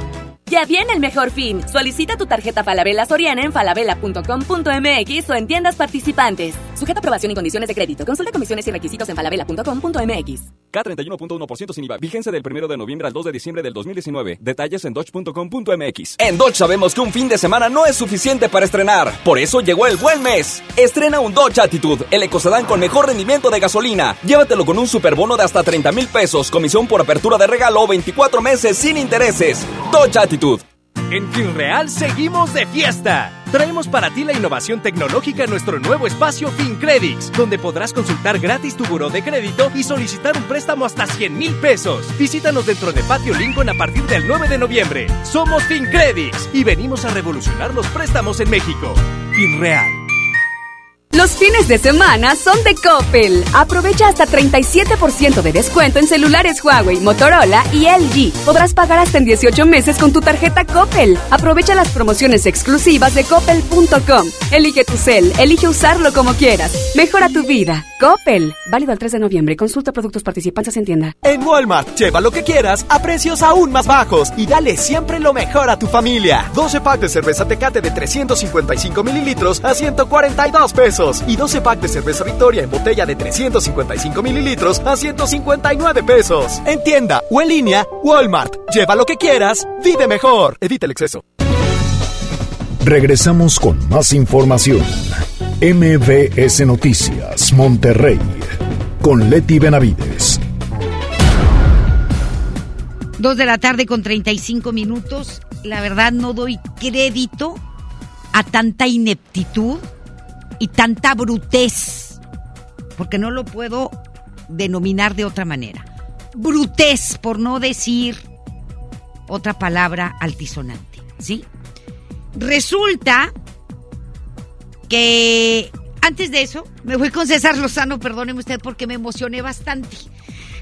Speaker 23: Ya viene el mejor fin. Solicita tu tarjeta Falabella Soriana en falabella.com.mx o en tiendas participantes. Sujeta aprobación y condiciones de crédito. Consulta comisiones y requisitos en falabella.com.mx.
Speaker 26: K31.1% sin IVA. Vigencia del 1 de noviembre al 2 de diciembre del 2019. Detalles en dodge.com.mx.
Speaker 16: En Dodge sabemos que un fin de semana no es suficiente para estrenar. Por eso llegó el buen mes. Estrena un Dodge Attitude, el ecocedán con mejor rendimiento de gasolina. Llévatelo con un superbono de hasta 30 mil pesos, comisión por apertura de regalo 24 meses sin intereses. Dodge Attitude.
Speaker 27: En FinReal seguimos de fiesta. Traemos para ti la innovación tecnológica en nuestro nuevo espacio FinCredits, donde podrás consultar gratis tu buró de crédito y solicitar un préstamo hasta 100 mil pesos. Visítanos dentro de Patio Lincoln a partir del 9 de noviembre. Somos FinCredits y venimos a revolucionar los préstamos en México. FinReal.
Speaker 28: Los fines de semana son de Coppel. Aprovecha hasta 37% de descuento en celulares Huawei, Motorola y LG. Podrás pagar hasta en 18 meses con tu tarjeta Coppel. Aprovecha las promociones exclusivas de coppel.com. Elige tu cel, elige usarlo como quieras. Mejora tu vida. Coppel. Válido al 3 de noviembre. Consulta productos participantes en tienda.
Speaker 29: En Walmart, lleva lo que quieras a precios aún más bajos y dale siempre lo mejor a tu familia. 12 packs de cerveza Tecate de 355 mililitros a 142 pesos y 12 packs de cerveza Victoria en botella de 355 mililitros a 159 pesos. En tienda o en línea, Walmart. Lleva lo que quieras, vive mejor. Evita el exceso.
Speaker 1: Regresamos con más información. MBS Noticias, Monterrey, con Leti Benavides.
Speaker 2: Dos de la tarde con 35 minutos. La verdad no doy crédito a tanta ineptitud y tanta brutez, porque no lo puedo denominar de otra manera. Brutez, por no decir otra palabra altisonante, ¿sí? Resulta que antes de eso, me voy con César Lozano, perdóneme usted porque me emocioné bastante.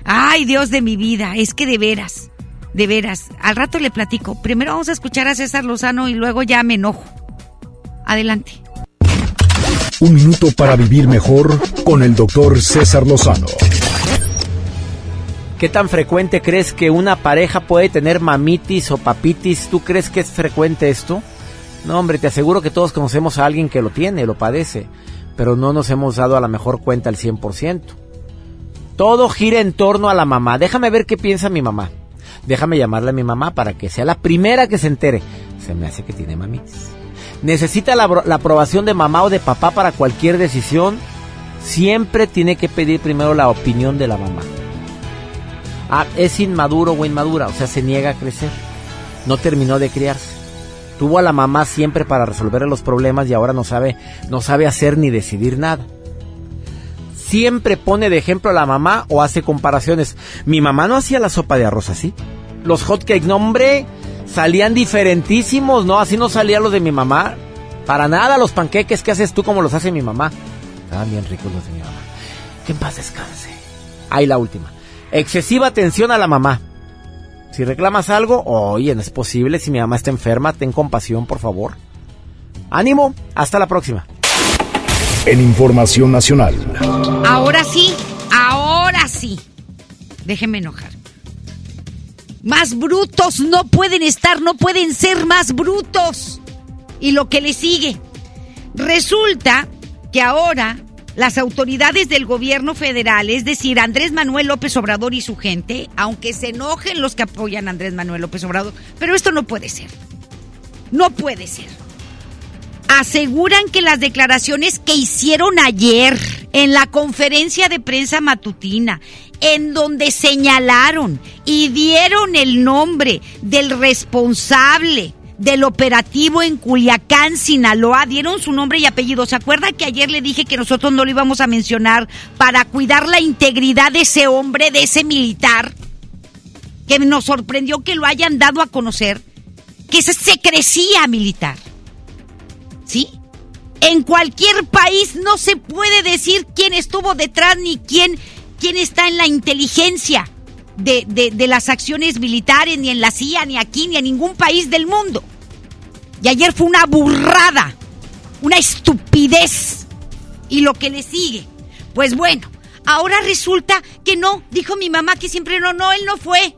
Speaker 2: Ay, Dios de mi vida, es que de veras, de veras, al rato le platico. Primero vamos a escuchar a César Lozano y luego ya me enojo. Adelante.
Speaker 1: Un minuto para vivir mejor con el doctor César Lozano.
Speaker 30: ¿Qué tan frecuente crees que una pareja puede tener mamitis o papitis? ¿Tú crees que es frecuente esto? No, hombre, te aseguro que todos conocemos a alguien que lo tiene, lo padece, pero no nos hemos dado a la mejor cuenta al 100%. Todo gira en torno a la mamá. Déjame ver qué piensa mi mamá. Déjame llamarle a mi mamá para que sea la primera que se entere. Se me hace que tiene mamitis. Necesita la, la aprobación de mamá o de papá para cualquier decisión, siempre tiene que pedir primero la opinión de la mamá. Ah, es inmaduro o inmadura, o sea, se niega a crecer. No terminó de criarse. Tuvo a la mamá siempre para resolver los problemas y ahora no sabe, no sabe hacer ni decidir nada. Siempre pone de ejemplo a la mamá o hace comparaciones. Mi mamá no hacía la sopa de arroz así. Los hotcakes, no salían diferentísimos, ¿no? Así no salían los de mi mamá. Para nada los panqueques que haces tú como los hace mi mamá. Estaban bien ricos los de mi mamá. Que en paz descanse. Ahí la última. Excesiva atención a la mamá. Si reclamas algo, oye, no es posible. Si mi mamá está enferma, ten compasión, por favor. Ánimo, hasta la próxima.
Speaker 1: En Información Nacional.
Speaker 2: Ahora sí, ahora sí. Déjenme enojar. Más brutos no pueden estar, no pueden ser más brutos. Y lo que le sigue. Resulta que ahora las autoridades del gobierno federal, es decir, Andrés Manuel López Obrador y su gente, aunque se enojen los que apoyan a Andrés Manuel López Obrador, pero esto no puede ser. No puede ser. Aseguran que las declaraciones que hicieron ayer en la conferencia de prensa matutina, en donde señalaron y dieron el nombre del responsable del operativo en Culiacán, Sinaloa, dieron su nombre y apellido. ¿Se acuerda que ayer le dije que nosotros no lo íbamos a mencionar para cuidar la integridad de ese hombre, de ese militar? Que nos sorprendió que lo hayan dado a conocer, que se secrecía militar. ¿Sí? En cualquier país no se puede decir quién estuvo detrás ni quién, quién está en la inteligencia de, las acciones militares, ni en la CIA, ni aquí, ni en ningún país del mundo. Y ayer fue una burrada, una estupidez. Y lo que le sigue, pues bueno, ahora resulta que no, dijo mi mamá que siempre no, no, él no fue.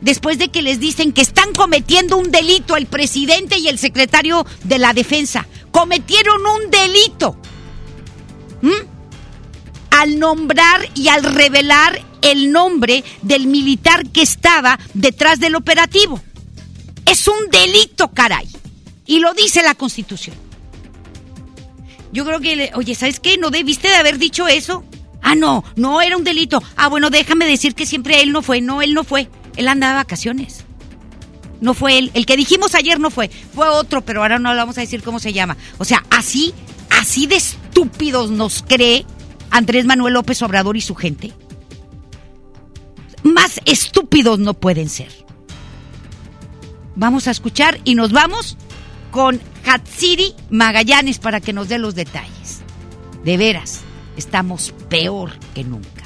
Speaker 2: Después de que les dicen que están cometiendo un delito el presidente y el secretario de la defensa, cometieron un delito. ¿Mm? Al nombrar y al revelar el nombre del militar que estaba detrás del operativo. Es un delito, caray. Y lo dice la Constitución. Yo creo que, oye, ¿sabes qué? ¿No debiste de haber dicho eso? Ah, no, no era un delito. Ah, bueno, déjame decir que siempre él no fue. No, él no fue. Él andaba de vacaciones. No fue él. El que dijimos ayer no fue. Fue otro, pero ahora no le vamos a decir cómo se llama. O sea, así, así de estúpidos nos cree Andrés Manuel López Obrador y su gente. Más estúpidos no pueden ser. Vamos a escuchar y nos vamos con Hatsiri Magallanes para que nos dé los detalles. De veras, estamos peor que nunca.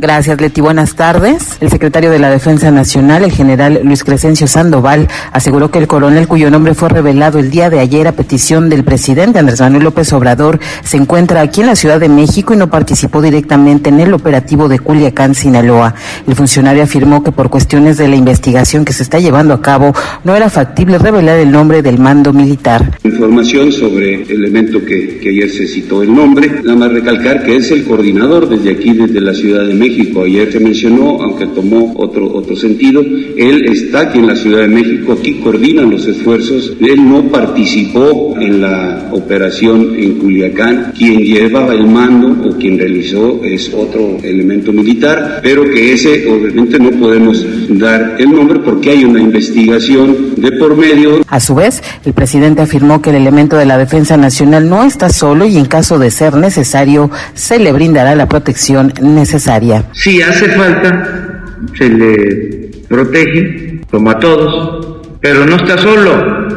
Speaker 25: Gracias, Leti. Buenas tardes. El secretario de la Defensa Nacional, el general Luis Crescencio Sandoval, aseguró que el coronel cuyo nombre fue revelado el día de ayer a petición del presidente Andrés Manuel López Obrador se encuentra aquí en la Ciudad de México y no participó directamente en el operativo de Culiacán, Sinaloa. El funcionario afirmó que por cuestiones de la investigación que se está llevando a cabo no era factible revelar el nombre del mando militar.
Speaker 31: Información sobre el elemento que, que ayer se citó el nombre. Nada más recalcar que es el coordinador desde aquí, desde la Ciudad de México México. Ayer se mencionó, aunque tomó otro, otro sentido, él está aquí en la Ciudad de México, aquí coordina los esfuerzos. Él no participó en la operación en Culiacán. Quien llevaba el mando o quien realizó es otro elemento militar, pero que ese obviamente no podemos dar el nombre porque hay una investigación de por medio.
Speaker 25: A su vez, el presidente afirmó que el elemento de la Defensa Nacional no está solo y en caso de ser necesario se le brindará la protección necesaria.
Speaker 31: Si hace falta, se le protege, como a todos, pero no está solo.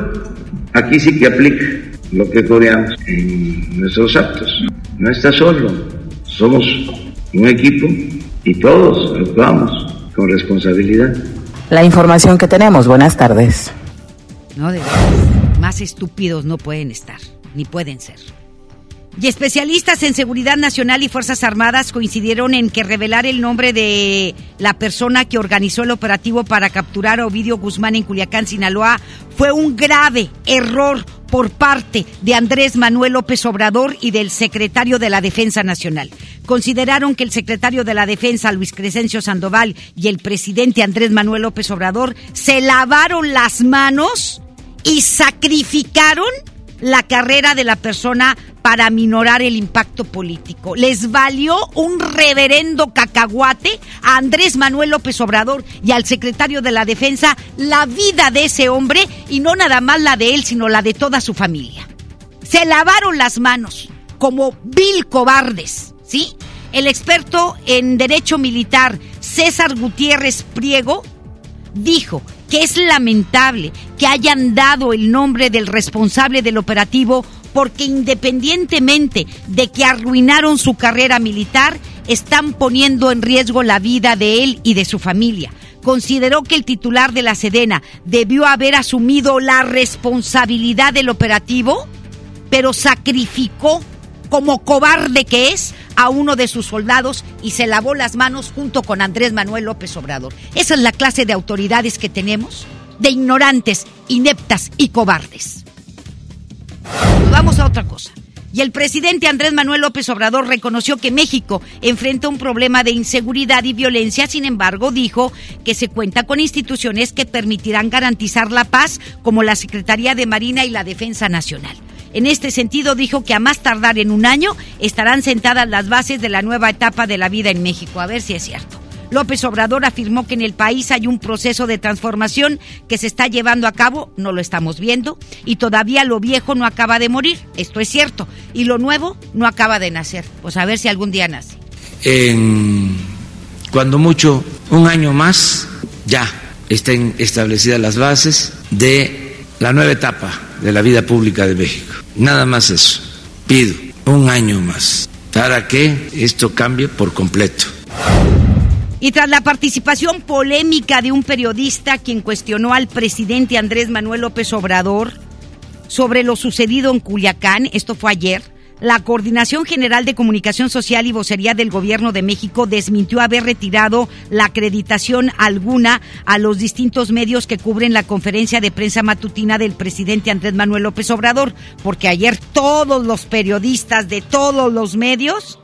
Speaker 31: Aquí sí que aplica lo que coreamos en nuestros actos. No está solo, somos un equipo y todos actuamos con responsabilidad.
Speaker 25: La información que tenemos, buenas tardes.
Speaker 2: No, de verdad, más estúpidos no pueden estar, ni pueden ser. Y especialistas en seguridad nacional y Fuerzas Armadas coincidieron en que revelar el nombre de la persona que organizó el operativo para capturar a Ovidio Guzmán en Culiacán, Sinaloa, fue un grave error por parte de Andrés Manuel López Obrador y del secretario de la Defensa Nacional. Consideraron que el secretario de la Defensa, Luis Crescencio Sandoval, y el presidente Andrés Manuel López Obrador se lavaron las manos y sacrificaron la carrera de la persona para minorar el impacto político. Les valió un reverendo cacahuate a Andrés Manuel López Obrador y al secretario de la Defensa la vida de ese hombre y no nada más la de él, sino la de toda su familia. Se lavaron las manos como vil cobardes, ¿sí? El experto en derecho militar César Gutiérrez Priego dijo que es lamentable que hayan dado el nombre del responsable del operativo porque independientemente de que arruinaron su carrera militar, están poniendo en riesgo la vida de él y de su familia. Consideró que el titular de la Sedena debió haber asumido la responsabilidad del operativo, pero sacrificó como cobarde que es a uno de sus soldados y se lavó las manos junto con Andrés Manuel López Obrador. Esa es la clase de autoridades que tenemos, de ignorantes, ineptas y cobardes. Vamos a otra cosa. Y el presidente Andrés Manuel López Obrador reconoció que México enfrenta un problema de inseguridad y violencia, sin embargo dijo que se cuenta con instituciones que permitirán garantizar la paz, como la Secretaría de Marina y la Defensa Nacional. En este sentido, dijo que a más tardar en un año estarán sentadas las bases de la nueva etapa de la vida en México. A ver si es cierto. López Obrador afirmó que en el país hay un proceso de transformación que se está llevando a cabo, no lo estamos viendo, y todavía lo viejo no acaba de morir, esto es cierto, y lo nuevo no acaba de nacer. Pues a ver si algún día nace.
Speaker 32: En cuando mucho, un año más, ya estén establecidas las bases de la nueva etapa de la vida pública de México. Nada más eso. Pido un año más para que esto cambie por completo.
Speaker 2: Y tras la participación polémica de un periodista quien cuestionó al presidente Andrés Manuel López Obrador sobre lo sucedido en Culiacán, esto fue ayer, la Coordinación General de Comunicación Social y Vocería del Gobierno de México desmintió haber retirado la acreditación alguna a los distintos medios que cubren la conferencia de prensa matutina del presidente Andrés Manuel López Obrador, porque ayer todos los periodistas de todos los medios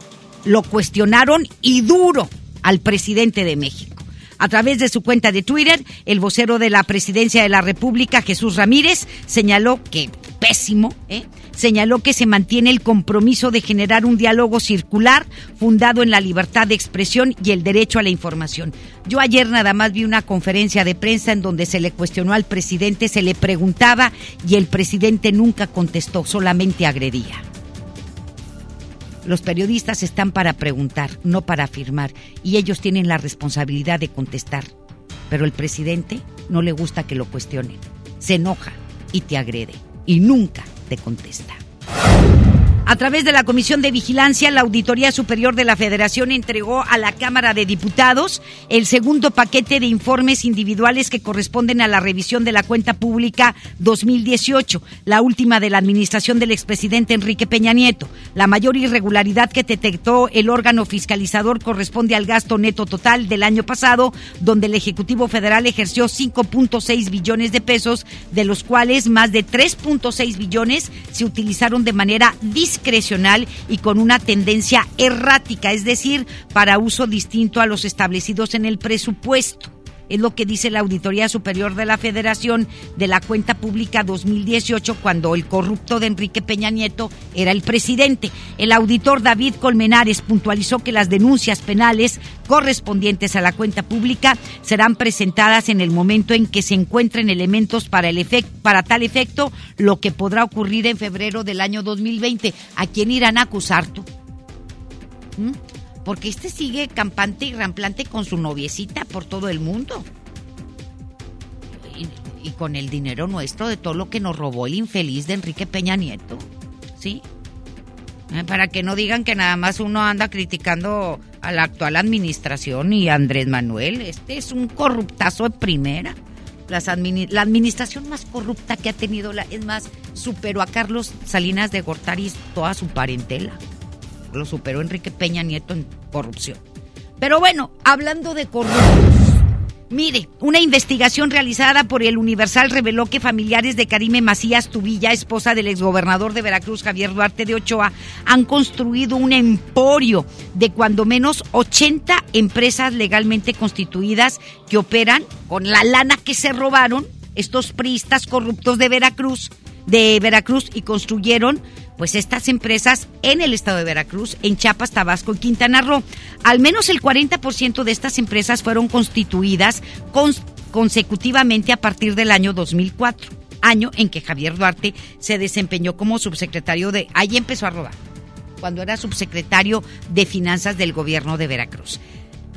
Speaker 2: lo cuestionaron y duro al presidente de México. A través de su cuenta de Twitter, el vocero de la Presidencia de la República, Jesús Ramírez, señaló que pésimo, ¿eh? señaló que se mantiene el compromiso de generar un diálogo circular fundado en la libertad de expresión y el derecho a la información. Yo ayer nada más vi una conferencia de prensa en donde se le cuestionó al presidente, se le preguntaba y el presidente nunca contestó, solamente agredía. Los periodistas están para preguntar, no para afirmar, y ellos tienen la responsabilidad de contestar. Pero el presidente no le gusta que lo cuestionen. Se enoja y te agrede y nunca te contesta. A través de la Comisión de Vigilancia, la Auditoría Superior de la Federación entregó a la Cámara de Diputados el segundo paquete de informes individuales que corresponden a la revisión de la cuenta pública 2018, la última de la administración del expresidente Enrique Peña Nieto. La mayor irregularidad que detectó el órgano fiscalizador corresponde al gasto neto total del año pasado, donde el Ejecutivo Federal ejerció 5.6 billones de pesos, de los cuales más de 3.6 billones se utilizaron de manera discreta discrecional y con una tendencia errática, es decir, para uso distinto a los establecidos en el presupuesto. Es lo que dice la Auditoría Superior de la Federación de la Cuenta Pública 2018 cuando el corrupto de Enrique Peña Nieto era el presidente. El auditor David Colmenares puntualizó que las denuncias penales correspondientes a la cuenta pública serán presentadas en el momento en que se encuentren elementos para, el para tal efecto, lo que podrá ocurrir en febrero del año 2020. ¿A quién irán a acusar tú? ¿Mm? Porque este sigue campante y ramplante con su noviecita por todo el mundo. Y, con el dinero nuestro de todo lo que nos robó el infeliz de Enrique Peña Nieto. ¿Sí? Eh, para que no digan que nada más uno anda criticando a la actual administración y a Andrés Manuel. Este es un corruptazo de primera. la administración más corrupta que ha tenido, la, es más, superó a Carlos Salinas de Gortari toda su parentela lo superó Enrique Peña Nieto en corrupción. Pero bueno, hablando de corruptos, mire, una investigación realizada por el Universal reveló que familiares de Karime Macías Tubilla, esposa del exgobernador de Veracruz Javier Duarte de Ochoa, han construido un emporio de cuando menos 80 empresas legalmente constituidas que operan con la lana que se robaron estos priistas corruptos de Veracruz, de Veracruz y construyeron pues estas empresas en el estado de Veracruz, en Chiapas, Tabasco y Quintana Roo. Al menos el 40% de estas empresas fueron constituidas consecutivamente a partir del año 2004, año en que Javier Duarte se desempeñó como subsecretario de... Ahí empezó a robar, cuando era subsecretario de Finanzas del gobierno de Veracruz.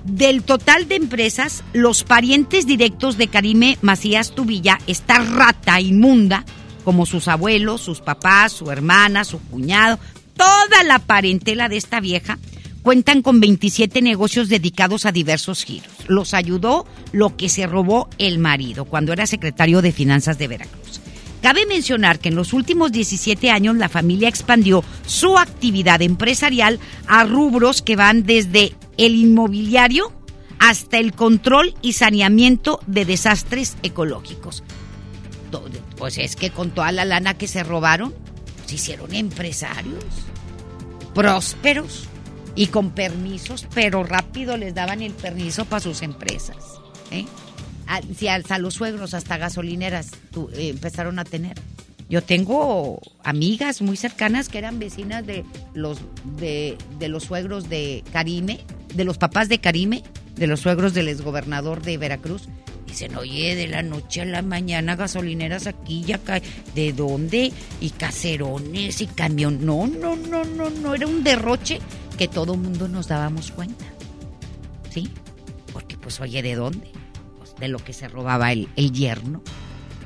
Speaker 2: Del total de empresas, los parientes directos de Karime Macías Tubilla, esta rata inmunda, como sus abuelos, sus papás, su hermana, su cuñado, toda la parentela de esta vieja, cuentan con 27 negocios dedicados a diversos giros. Los ayudó lo que se robó el marido cuando era secretario de Finanzas de Veracruz. Cabe mencionar que en los últimos 17 años la familia expandió su actividad empresarial a rubros que van desde el inmobiliario hasta el control y saneamiento de desastres ecológicos. Pues es que con toda la lana que se robaron, se hicieron empresarios prósperos y con permisos, pero rápido les daban el permiso para sus empresas. ¿eh? Si hasta los suegros, hasta gasolineras eh, empezaron a tener. Yo tengo amigas muy cercanas que eran vecinas de los de, de los suegros de Karime, de los papás de Karime, de los suegros del exgobernador de Veracruz, Dicen, oye, de la noche a la mañana gasolineras aquí ya cae. ¿De dónde? Y caserones y camión. No, no, no, no, no. Era un derroche que todo mundo nos dábamos cuenta. ¿Sí? Porque pues, oye, ¿de dónde? Pues de lo que se robaba el, el yerno,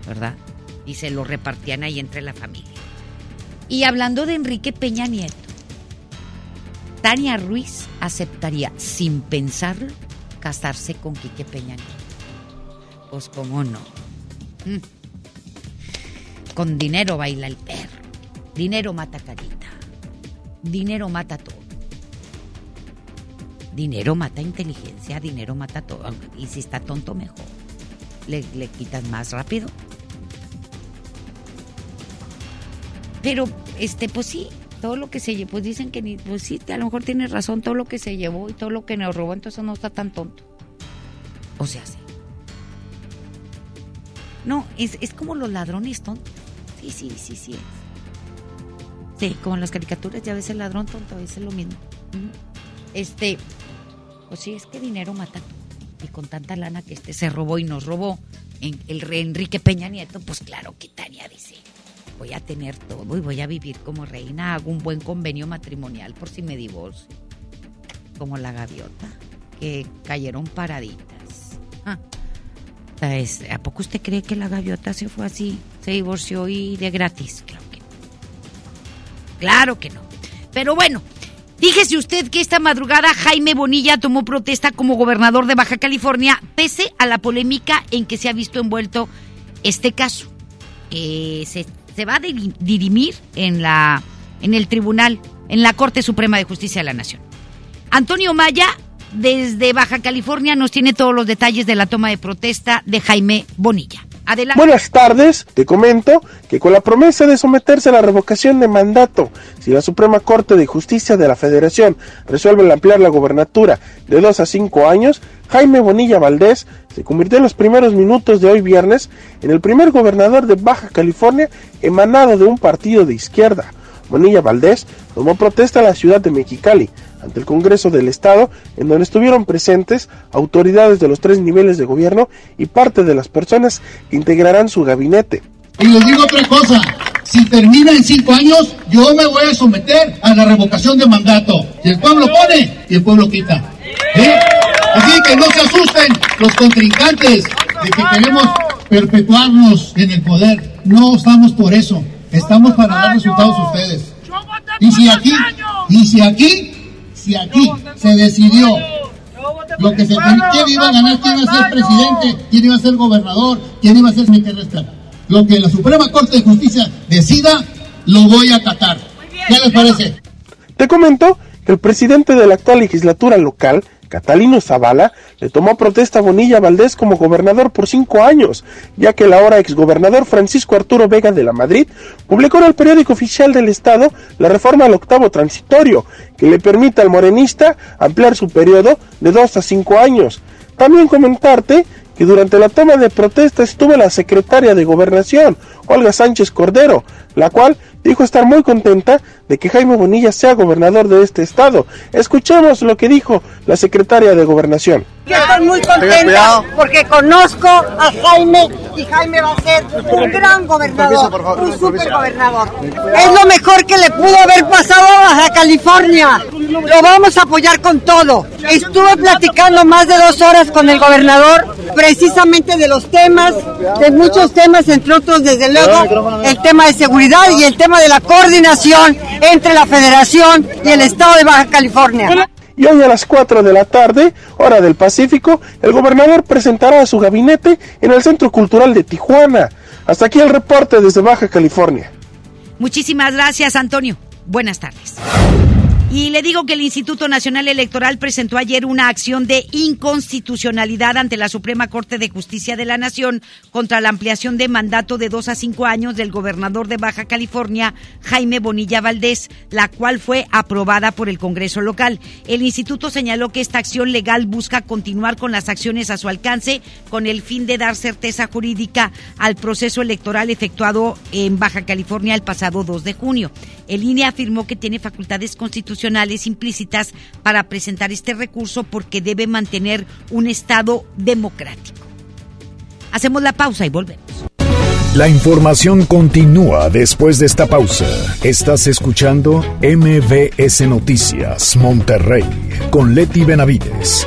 Speaker 2: ¿verdad? Y se lo repartían ahí entre la familia. Y hablando de Enrique Peña Nieto, Tania Ruiz aceptaría sin pensarlo casarse con Quique Peña Nieto. Pues cómo no. Mm. Con dinero baila el perro. Dinero mata carita. Dinero mata todo. Dinero mata inteligencia, dinero mata todo. Y si está tonto, mejor. Le, le quitas más rápido. Pero, este, pues sí, todo lo que se llevó, pues dicen que ni, pues sí, a lo mejor tiene razón, todo lo que se llevó y todo lo que nos robó, entonces no está tan tonto. O sea, sí. No, es, es como los ladrones tontos. Sí, sí, sí, sí. Sí, como en las caricaturas, ya ves el ladrón tonto, a veces lo mismo. Este, pues sí, es que dinero mata. Y con tanta lana que este se robó y nos robó en el rey Enrique Peña Nieto, pues claro que Tania dice, voy a tener todo y voy a vivir como reina, hago un buen convenio matrimonial por si me divorcio. Como la gaviota, que cayeron paraditas. Ah. ¿A poco usted cree que la gaviota se fue así, se divorció y de gratis? Claro que no. Claro que no. Pero bueno, Fíjese usted que esta madrugada Jaime Bonilla tomó protesta como gobernador de Baja California, pese a la polémica en que se ha visto envuelto este caso, que se, se va a dirimir en, la, en el tribunal, en la Corte Suprema de Justicia de la Nación. Antonio Maya desde Baja California nos tiene todos los detalles de la toma de protesta de Jaime Bonilla. Adelante.
Speaker 33: Buenas tardes, te comento que con la promesa de someterse a la revocación de mandato, si la Suprema Corte de Justicia de la Federación resuelve ampliar la gobernatura de dos a cinco años, Jaime Bonilla Valdés se convirtió en los primeros minutos de hoy viernes en el primer gobernador de Baja California emanado de un partido de izquierda. Bonilla Valdés tomó protesta a la ciudad de Mexicali, ante el Congreso del Estado, en donde estuvieron presentes autoridades de los tres niveles de gobierno y parte de las personas que integrarán su gabinete.
Speaker 34: Y les digo otra cosa, si termina en cinco años, yo me voy a someter a la revocación de mandato. Si el pueblo pone y el pueblo quita. Así que no se asusten los contrincantes de que queremos perpetuarnos en el poder. No estamos por eso. Estamos para dar resultados a ustedes. Y si aquí, y si aquí si aquí se decidió lo que se quién iba a ganar, quién iba a ser presidente, quién iba a ser gobernador, quién iba a ser secretario. Lo que la Suprema Corte de Justicia decida, lo voy a acatar. ¿Qué les parece?
Speaker 33: Te comento que el presidente de la actual legislatura local, Catalino Zavala le tomó protesta a Bonilla Valdés como gobernador por cinco años, ya que el ahora exgobernador Francisco Arturo Vega de la Madrid publicó en el periódico oficial del Estado la reforma al octavo transitorio, que le permite al morenista ampliar su periodo de dos a cinco años. También comentarte que durante la toma de protesta estuvo la secretaria de Gobernación, Olga Sánchez Cordero, la cual dijo estar muy contenta de que Jaime Bonilla sea gobernador de este estado. Escuchemos lo que dijo la secretaria de Gobernación.
Speaker 35: Yo estoy muy contenta porque conozco a Jaime y Jaime va a ser un gran gobernador, un super gobernador. Es lo mejor que le pudo haber pasado a Baja California. Lo vamos a apoyar con todo. Estuve platicando más de dos horas con el gobernador precisamente de los temas, de muchos temas, entre otros desde luego el tema de seguridad y el tema de la coordinación entre la federación y el estado de Baja California.
Speaker 33: Y hoy a las 4 de la tarde, hora del Pacífico, el gobernador presentará a su gabinete en el Centro Cultural de Tijuana. Hasta aquí el reporte desde Baja California.
Speaker 2: Muchísimas gracias, Antonio. Buenas tardes. Y le digo que el Instituto Nacional Electoral presentó ayer una acción de inconstitucionalidad ante la Suprema Corte de Justicia de la Nación contra la ampliación de mandato de dos a cinco años del gobernador de Baja California, Jaime Bonilla Valdés, la cual fue aprobada por el Congreso local. El instituto señaló que esta acción legal busca continuar con las acciones a su alcance con el fin de dar certeza jurídica al proceso electoral efectuado en Baja California el pasado 2 de junio. El INE afirmó que tiene facultades constitucionales implícitas para presentar este recurso porque debe mantener un Estado democrático. Hacemos la pausa y volvemos.
Speaker 1: La información continúa después de esta pausa. Estás escuchando MBS Noticias Monterrey con Leti Benavides.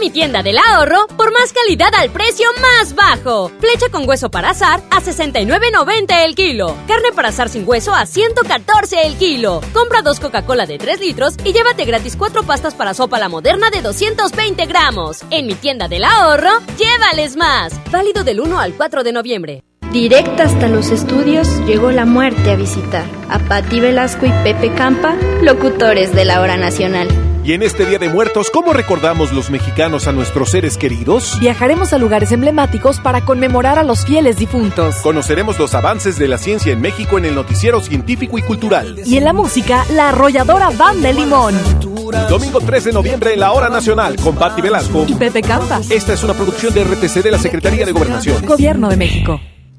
Speaker 36: mi tienda del ahorro por más calidad al precio más bajo. Flecha con hueso para azar a 69.90 el kilo. Carne para azar sin hueso a 114 el kilo. Compra dos Coca-Cola de 3 litros y llévate gratis cuatro pastas para sopa la moderna de 220 gramos. En mi tienda del ahorro, llévales más. Válido del 1 al 4 de noviembre.
Speaker 37: Directa hasta los estudios llegó la muerte a visitar a Patti Velasco y Pepe Campa, locutores de la hora nacional.
Speaker 29: Y en este Día de Muertos, ¿cómo recordamos los mexicanos a nuestros seres queridos?
Speaker 38: Viajaremos a lugares emblemáticos para conmemorar a los fieles difuntos.
Speaker 29: Conoceremos los avances de la ciencia en México en el noticiero científico y cultural.
Speaker 38: Y en la música, la arrolladora Banda Limón.
Speaker 29: Domingo 3 de noviembre en la Hora Nacional con Patti Velasco
Speaker 38: y Pepe Campas.
Speaker 29: Esta es una producción de RTC de la Secretaría de Gobernación.
Speaker 38: Gobierno de México.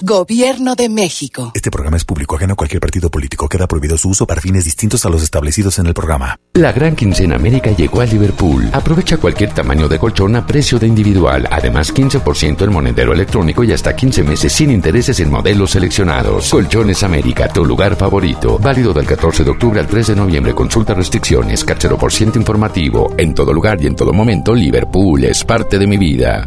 Speaker 38: Gobierno de México.
Speaker 39: Este programa es público ajeno a cualquier partido político. Queda prohibido su uso para fines distintos a los establecidos en el programa.
Speaker 19: La gran quincena América llegó a Liverpool. Aprovecha cualquier tamaño de colchón a precio de individual. Además, 15% en monedero electrónico y hasta 15 meses sin intereses en modelos seleccionados. Colchones América, tu lugar favorito. Válido del 14 de octubre al 3 de noviembre. Consulta restricciones. por ciento informativo. En todo lugar y en todo momento, Liverpool es parte de mi vida.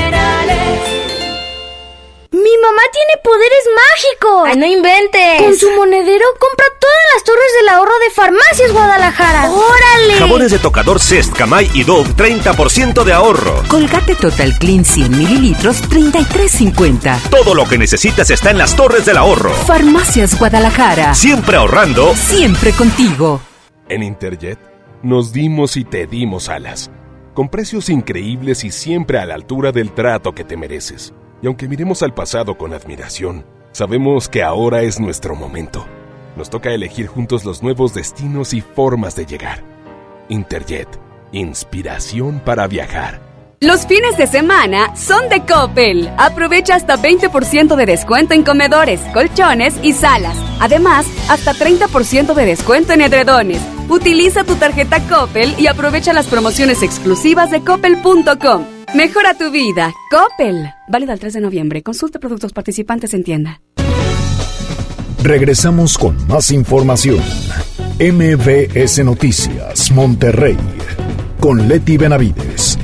Speaker 40: ¡Mi mamá tiene poderes mágicos!
Speaker 41: ¡Ay, no inventes!
Speaker 40: Con su monedero compra todas las torres del ahorro de Farmacias Guadalajara. ¡Órale!
Speaker 42: Jabones de tocador Cest, Camay y Dove, 30% de ahorro.
Speaker 43: Colgate Total Clean 100 mililitros, 33.50.
Speaker 42: Todo lo que necesitas está en las torres del ahorro.
Speaker 43: Farmacias Guadalajara.
Speaker 42: Siempre ahorrando.
Speaker 43: Siempre contigo.
Speaker 44: En Interjet nos dimos y te dimos alas. Con precios increíbles y siempre a la altura del trato que te mereces. Y aunque miremos al pasado con admiración, sabemos que ahora es nuestro momento. Nos toca elegir juntos los nuevos destinos y formas de llegar. Interjet, inspiración para viajar.
Speaker 28: Los fines de semana son de Coppel. Aprovecha hasta 20% de descuento en comedores, colchones y salas. Además, hasta 30% de descuento en edredones. Utiliza tu tarjeta Coppel y aprovecha las promociones exclusivas de coppel.com. Mejora tu vida. Coppel. Válido al 3 de noviembre. Consulta productos participantes en tienda.
Speaker 1: Regresamos con más información. MBS Noticias, Monterrey. Con Leti Benavides.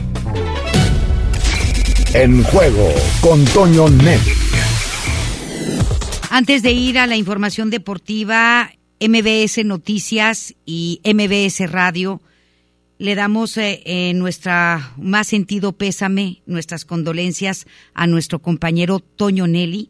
Speaker 1: En juego con Toño Net.
Speaker 2: Antes de ir a la información deportiva, MBS Noticias y MBS Radio, le damos eh, eh, nuestra más sentido pésame, nuestras condolencias a nuestro compañero Toño Nelly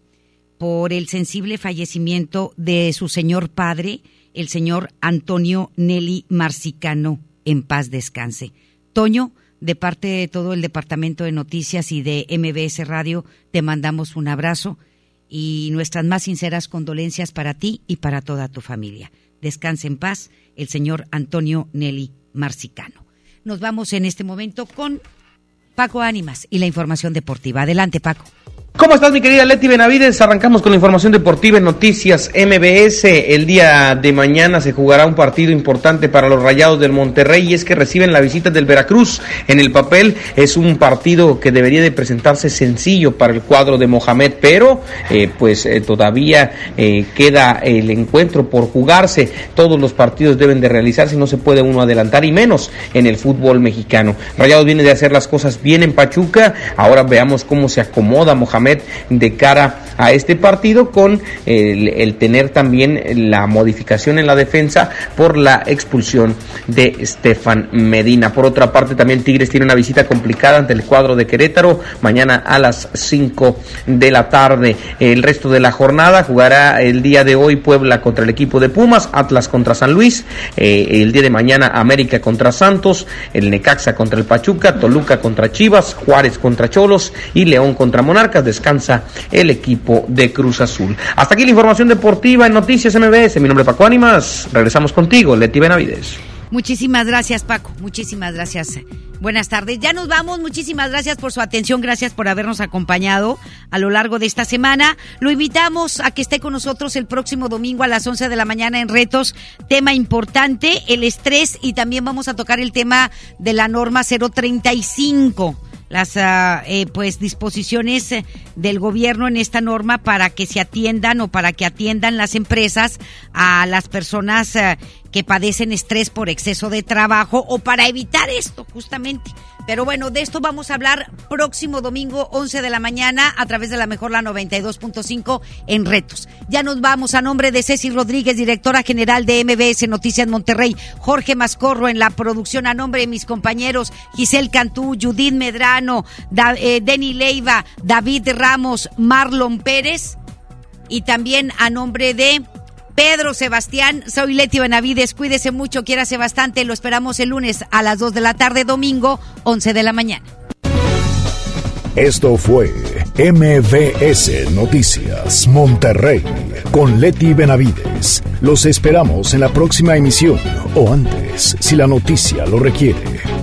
Speaker 2: por el sensible fallecimiento de su señor padre, el señor Antonio Nelly Marcicano. En paz descanse. Toño, de parte de todo el Departamento de Noticias y de MBS Radio, te mandamos un abrazo y nuestras más sinceras condolencias para ti y para toda tu familia. Descanse en paz el señor Antonio Nelly Marcicano. Nos vamos en este momento con Paco Ánimas y la información deportiva. Adelante, Paco.
Speaker 39: ¿Cómo estás, mi querida Leti Benavides? Arrancamos con la información deportiva en Noticias MBS. El día de mañana se jugará un partido importante para los Rayados del Monterrey y es que reciben la visita del Veracruz. En el papel es un partido que debería de presentarse sencillo para el cuadro de Mohamed, pero eh, pues eh, todavía eh, queda el encuentro por jugarse. Todos los partidos deben de realizarse no se puede uno adelantar y menos en el fútbol mexicano. Rayados viene de hacer las cosas bien en Pachuca. Ahora veamos cómo se acomoda Mohamed de cara a este partido con el, tener también la modificación en la defensa por la expulsión de Stefan Medina. Por otra parte, también Tigres tiene una visita complicada ante el cuadro de Querétaro mañana a las 5 de la tarde. El resto de la jornada jugará el día de hoy Puebla contra el equipo de Pumas, Atlas contra San Luis, eh, el día de mañana América contra Santos, el Necaxa contra el Pachuca, Toluca contra Chivas, Juárez contra Cholos y León contra Monarcas. Descansa el equipo de Cruz Azul. Hasta aquí la información deportiva en Noticias MBS. Mi nombre es Paco Ánimas. Regresamos contigo, Leti Benavides.
Speaker 2: Muchísimas gracias, Paco. Muchísimas gracias. Buenas tardes. Ya nos vamos. Muchísimas gracias por su atención. Gracias por habernos acompañado a lo largo de esta semana. Lo invitamos a que esté con nosotros el próximo domingo a las 11 de la mañana en Retos. Tema importante, el estrés y también vamos a tocar el tema de la norma 035 las uh, eh, pues disposiciones del gobierno en esta norma para que se atiendan o para que atiendan las empresas a las personas uh, que padecen estrés por exceso de trabajo o para evitar esto justamente. Pero bueno, de esto vamos a hablar próximo domingo 11 de la mañana a través de la mejor la 92.5 en Retos. Ya nos vamos a nombre de Ceci Rodríguez, directora general de MBS Noticias Monterrey, Jorge Mascorro en la producción a nombre de mis compañeros Giselle Cantú, Judith Medrano, da, eh, Denny Leiva, David Ramos, Marlon Pérez y también a nombre de Pedro Sebastián, soy Leti Benavides, cuídese mucho, quiérase bastante, lo esperamos el lunes a las 2 de la tarde, domingo, 11 de la mañana.
Speaker 1: Esto fue MBS Noticias Monterrey con Leti Benavides. Los esperamos en la próxima emisión o antes, si la noticia lo requiere.